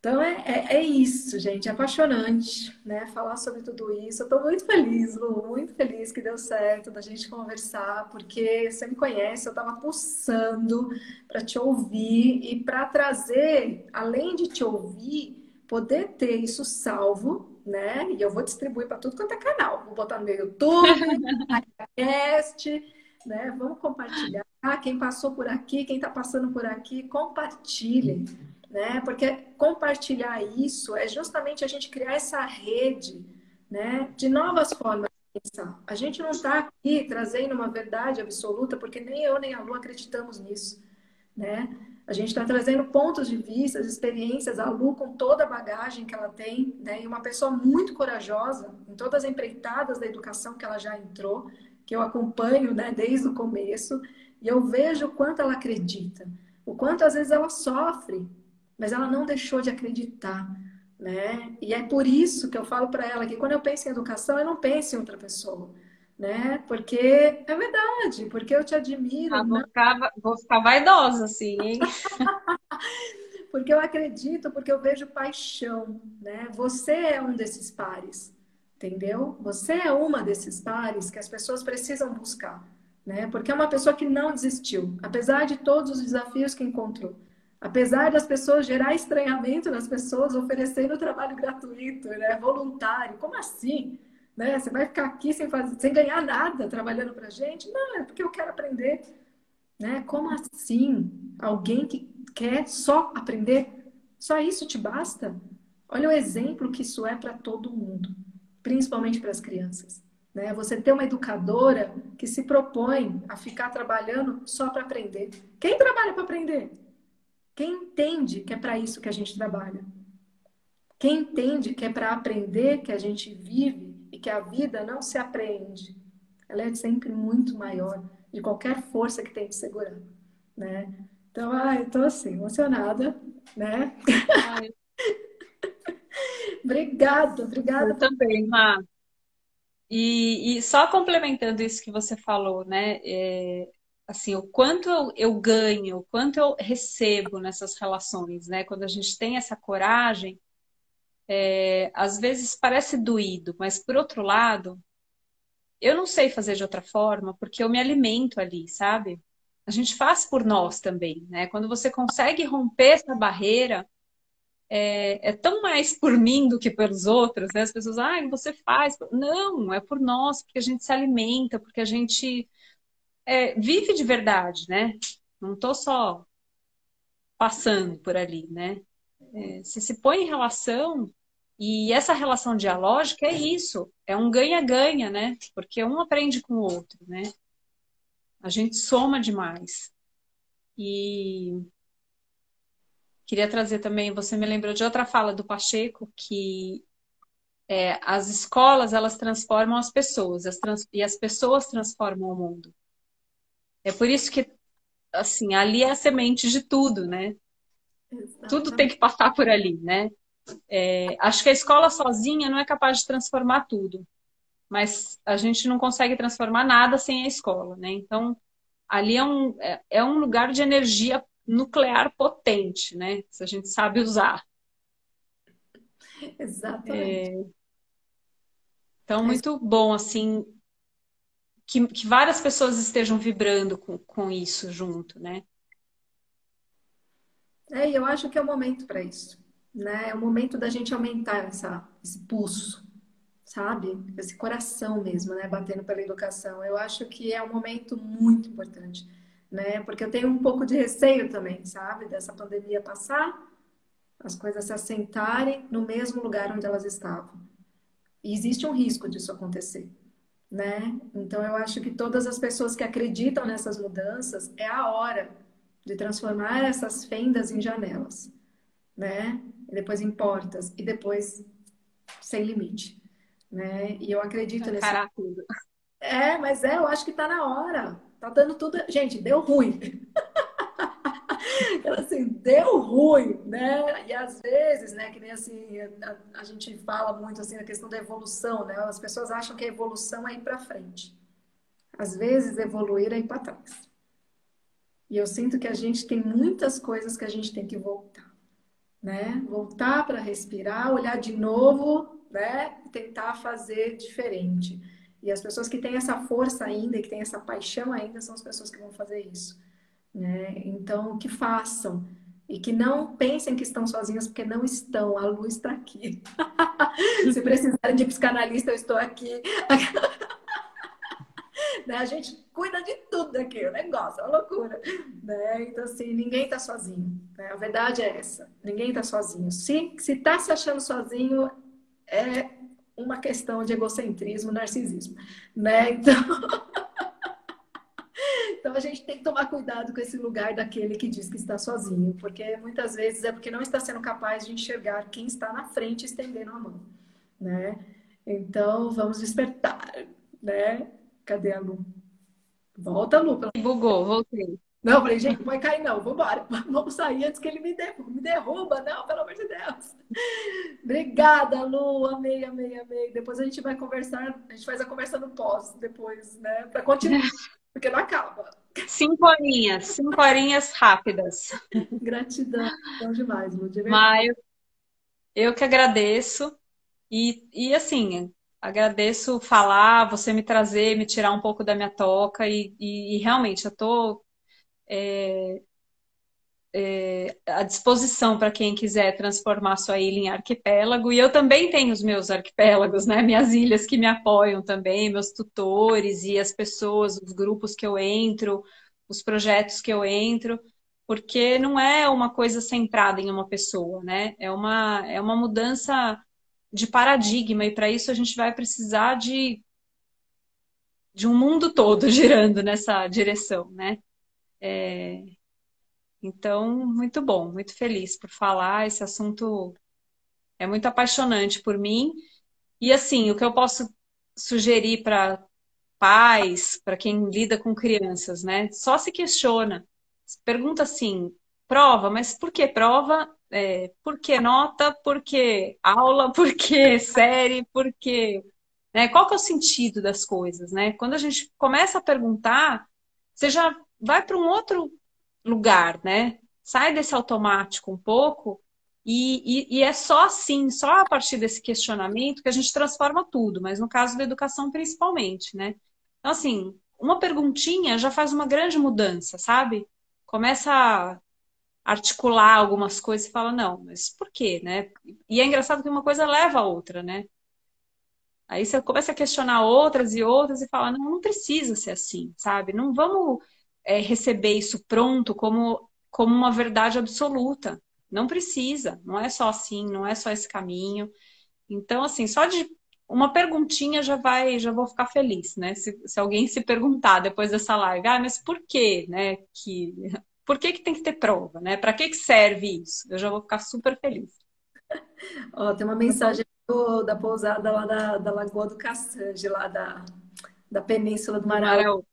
Então é, é, é, isso, gente, é apaixonante, né? Falar sobre tudo isso. Eu estou muito feliz, Lu, muito feliz que deu certo da gente conversar, porque você me conhece, eu estava pulsando para te ouvir e para trazer, além de te ouvir, poder ter isso salvo, né? E eu vou distribuir para tudo quanto é canal. Vou botar no meu YouTube, na podcast, né? Vamos compartilhar. Quem passou por aqui, quem está passando por aqui, compartilhem né? Porque compartilhar isso é justamente a gente criar essa rede, né? De novas formas de pensar. A gente não está aqui trazendo uma verdade absoluta, porque nem eu nem a Lu acreditamos nisso, né? A gente está trazendo pontos de vista, experiências, a Lu com toda a bagagem que ela tem, né? E uma pessoa muito corajosa em todas as empreitadas da educação que ela já entrou, que eu acompanho, né, desde o começo, e eu vejo o quanto ela acredita, o quanto às vezes ela sofre, mas ela não deixou de acreditar, né? E é por isso que eu falo para ela que quando eu penso em educação, eu não penso em outra pessoa, né? Porque é verdade, porque eu te admiro. Ah, vou, ficar, vou ficar vaidosa, assim, hein? porque eu acredito, porque eu vejo paixão, né? Você é um desses pares, entendeu? Você é uma desses pares que as pessoas precisam buscar, né? Porque é uma pessoa que não desistiu, apesar de todos os desafios que encontrou. Apesar das pessoas gerar estranhamento nas pessoas oferecendo trabalho gratuito, né, voluntário, como assim? Né? Você vai ficar aqui sem, fazer, sem ganhar nada trabalhando para gente? Não, é porque eu quero aprender. Né? Como assim? Alguém que quer só aprender? Só isso te basta? Olha o exemplo que isso é para todo mundo, principalmente para as crianças. Né? Você ter uma educadora que se propõe a ficar trabalhando só para aprender. Quem trabalha para aprender? Quem entende que é para isso que a gente trabalha? Quem entende que é para aprender que a gente vive e que a vida não se aprende? Ela é sempre muito maior de qualquer força que tem de segurar, né? Então, ai, eu tô assim, emocionada, né? obrigada, obrigada. Eu também, Má. E, e, só complementando isso que você falou, né? É, assim, o quanto eu, eu, ganho, o quanto eu recebo nessas relações, né? Quando a gente tem essa coragem, é, às vezes parece doído, mas por outro lado, eu não sei fazer de outra forma, porque eu me alimento ali, sabe? A gente faz por nós também, né? Quando você consegue romper essa barreira, é, é, tão mais por mim do que pelos outros, né? As pessoas, ah, você faz. Não, é por nós, porque a gente se alimenta, porque a gente é, vive de verdade, né? Não estou só passando por ali, né? É, se se põe em relação, E essa relação dialógica é isso, é um ganha-ganha, né? Porque um aprende com o outro, né? A gente soma demais. E queria trazer também, você me lembrou de outra fala do Pacheco, que é, as escolas elas transformam as pessoas as trans, e as pessoas transformam o mundo. É por isso que assim ali é a semente de tudo, né? Exatamente. Tudo tem que passar por ali, né? É, acho que a escola sozinha não é capaz de transformar tudo, mas a gente não consegue transformar nada sem a escola, né? Então ali é um, é, é um lugar de energia nuclear potente, né? Se a gente sabe usar. Exatamente. É... Então, muito bom, assim, que, que várias pessoas estejam vibrando com, com isso junto, né? É, e eu acho que é o momento para isso, né? É o momento da gente aumentar essa, esse pulso, sabe? Esse coração mesmo, né? Batendo pela educação. Eu acho que é um momento muito importante, né? Porque eu tenho um pouco de receio também, sabe? Dessa pandemia passar, as coisas se assentarem no mesmo lugar onde elas estavam. E existe um risco disso acontecer né? Então eu acho que todas as pessoas que acreditam nessas mudanças é a hora de transformar essas fendas em janelas, né? E depois em portas e depois sem limite, né? E eu acredito nesse tudo. É, mas é, eu acho que tá na hora. Tá dando tudo, gente, deu ruim. Ela assim, deu ruim, né? E às vezes, né, que nem assim, a, a, gente fala muito assim na questão da evolução, né? As pessoas acham que a evolução é ir para frente. Às vezes, evoluir é ir para trás. E eu sinto que a gente tem muitas coisas que a gente tem que voltar, né? Voltar para respirar, olhar de novo, né? E tentar fazer diferente. E as pessoas que têm essa força ainda, que têm essa paixão ainda, são as pessoas que vão fazer isso. Né? Então, que façam e que não pensem que estão sozinhas, porque não estão, a luz está aqui. Se precisarem de psicanalista, eu estou aqui. né? A gente cuida de tudo aqui, o negócio, é uma loucura. Né? Então, assim, ninguém está sozinho. Né? A verdade é essa: ninguém está sozinho. Se está se achando sozinho, é uma questão de egocentrismo, narcisismo. Né? Então. Então a gente tem que tomar cuidado com esse lugar daquele que diz que está sozinho, porque muitas vezes é porque não está sendo capaz de enxergar quem está na frente estendendo a mão, né? Então vamos despertar, né? Cadê a Lu? Volta, Lu. Bugou, voltei. Não, falei, gente, não vai cair não, vambora. Vamos sair antes que ele me derruba, me derruba. Não, pelo amor de Deus. Obrigada, Lu, amei, amei, amei. Depois a gente vai conversar, a gente faz a conversa no pós, depois, né? Para continuar. porque não acaba. Cinco horinhas, cinco horinhas rápidas. Gratidão, bom demais, Lu, de Maio, eu que agradeço. E, e assim, agradeço falar, você me trazer, me tirar um pouco da minha toca. E, e, e realmente, eu estou é, é, à disposição para quem quiser transformar sua ilha em arquipélago. E eu também tenho os meus arquipélagos, né? Minhas ilhas que me apoiam também, meus tutores e as pessoas, os grupos que eu entro, os projetos que eu entro, porque não é uma coisa centrada em uma pessoa, né? É uma, é uma mudança de paradigma e para isso a gente vai precisar de de um mundo todo girando nessa direção, né? É, então, muito bom, muito feliz por falar. Esse assunto é muito apaixonante por mim. E assim, o que eu posso sugerir para pais, para quem lida com crianças, né? Só se questiona. Pergunta assim, prova, mas por que prova? É, por que nota? Por que aula? Por que série? Por que... Né? Qual que é o sentido das coisas, né? Quando a gente começa a perguntar, você já vai para um outro lugar, né? Sai desse automático um pouco e, e, e, é só assim, só a partir desse questionamento que a gente transforma tudo, mas no caso da educação principalmente, né? Então, assim, uma perguntinha já faz uma grande mudança, sabe? Começa a articular algumas coisas e fala, não, mas por quê, né? E é engraçado que uma coisa leva a outra, né? Aí você começa a questionar outras e outras e fala, não, não precisa ser assim, sabe? Não vamos é, receber isso pronto como, como uma verdade absoluta. Não precisa, não é só assim, não é só esse caminho. Então, assim, só de uma perguntinha já vai, já vou ficar feliz, né? Se, se alguém se perguntar depois dessa live, ah, mas por que, né? Que, por que, que tem que ter prova, né? Para que, que serve isso? Eu já vou ficar super feliz. Ó, tem uma mensagem do, da pousada lá da, da Lagoa do Caçange, lá da, da Península do Maranhão.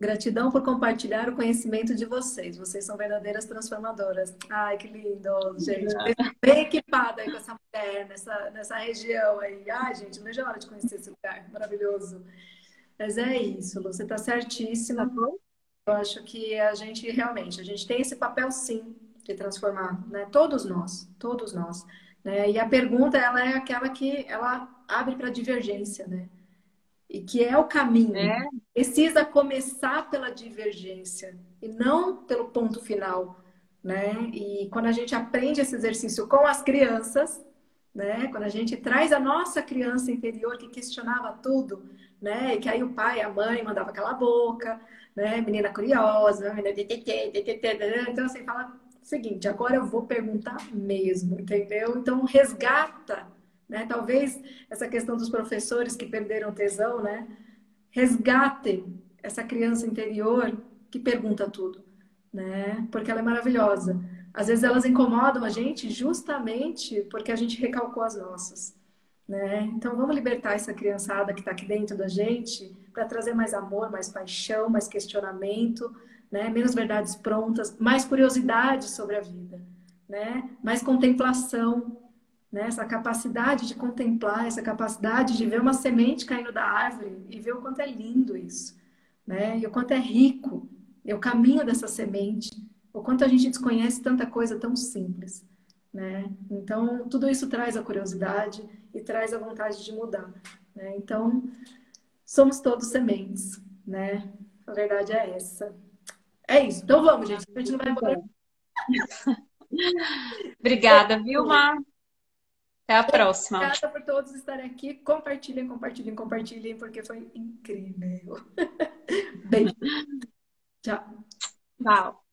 Gratidão por compartilhar o conhecimento de vocês. Vocês são verdadeiras transformadoras. Ai, que lindo, gente. Bem equipada aí com essa mulher nessa, nessa região aí. Ai, gente, não vejo a hora de conhecer esse lugar. Maravilhoso. Mas é isso, Lu. Você está certíssima. Tá Eu acho que a gente realmente, a gente tem esse papel sim de transformar, né? Todos nós, todos nós. Né? E a pergunta, ela é aquela que ela abre para divergência, né? E que é o caminho. É. Precisa começar pela divergência e não pelo ponto final, né? E quando a gente aprende esse exercício com as crianças, né? Quando a gente traz a nossa criança interior que questionava tudo, né? E que aí o pai, a mãe mandava aquela boca, né? Menina curiosa, menina então assim fala o seguinte, agora eu vou perguntar mesmo, entendeu? Então resgata né? Talvez essa questão dos professores que perderam tesão, né? resgatem essa criança interior que pergunta tudo, né? Porque ela é maravilhosa. Às vezes elas incomodam a gente justamente porque a gente recalcou as nossas, né? Então vamos libertar essa criançada que está aqui dentro da gente para trazer mais amor, mais paixão, mais questionamento, né? Menos verdades prontas, mais curiosidade sobre a vida, né? Mais contemplação, né? Essa capacidade de contemplar, essa capacidade de ver uma semente caindo da árvore e ver o quanto é lindo isso, né? E o quanto é rico é o caminho dessa semente, o quanto a gente desconhece tanta coisa tão simples, né? Então, tudo isso traz a curiosidade e traz a vontade de mudar, né? Então, somos todos sementes, né? A verdade é essa. É isso. Então vamos, gente. A gente não vai embora. Obrigada, Vilma. Até a próxima. Obrigada por todos estarem aqui. Compartilhem, compartilhem, compartilhem, porque foi incrível. Beijo. Tchau. Tchau.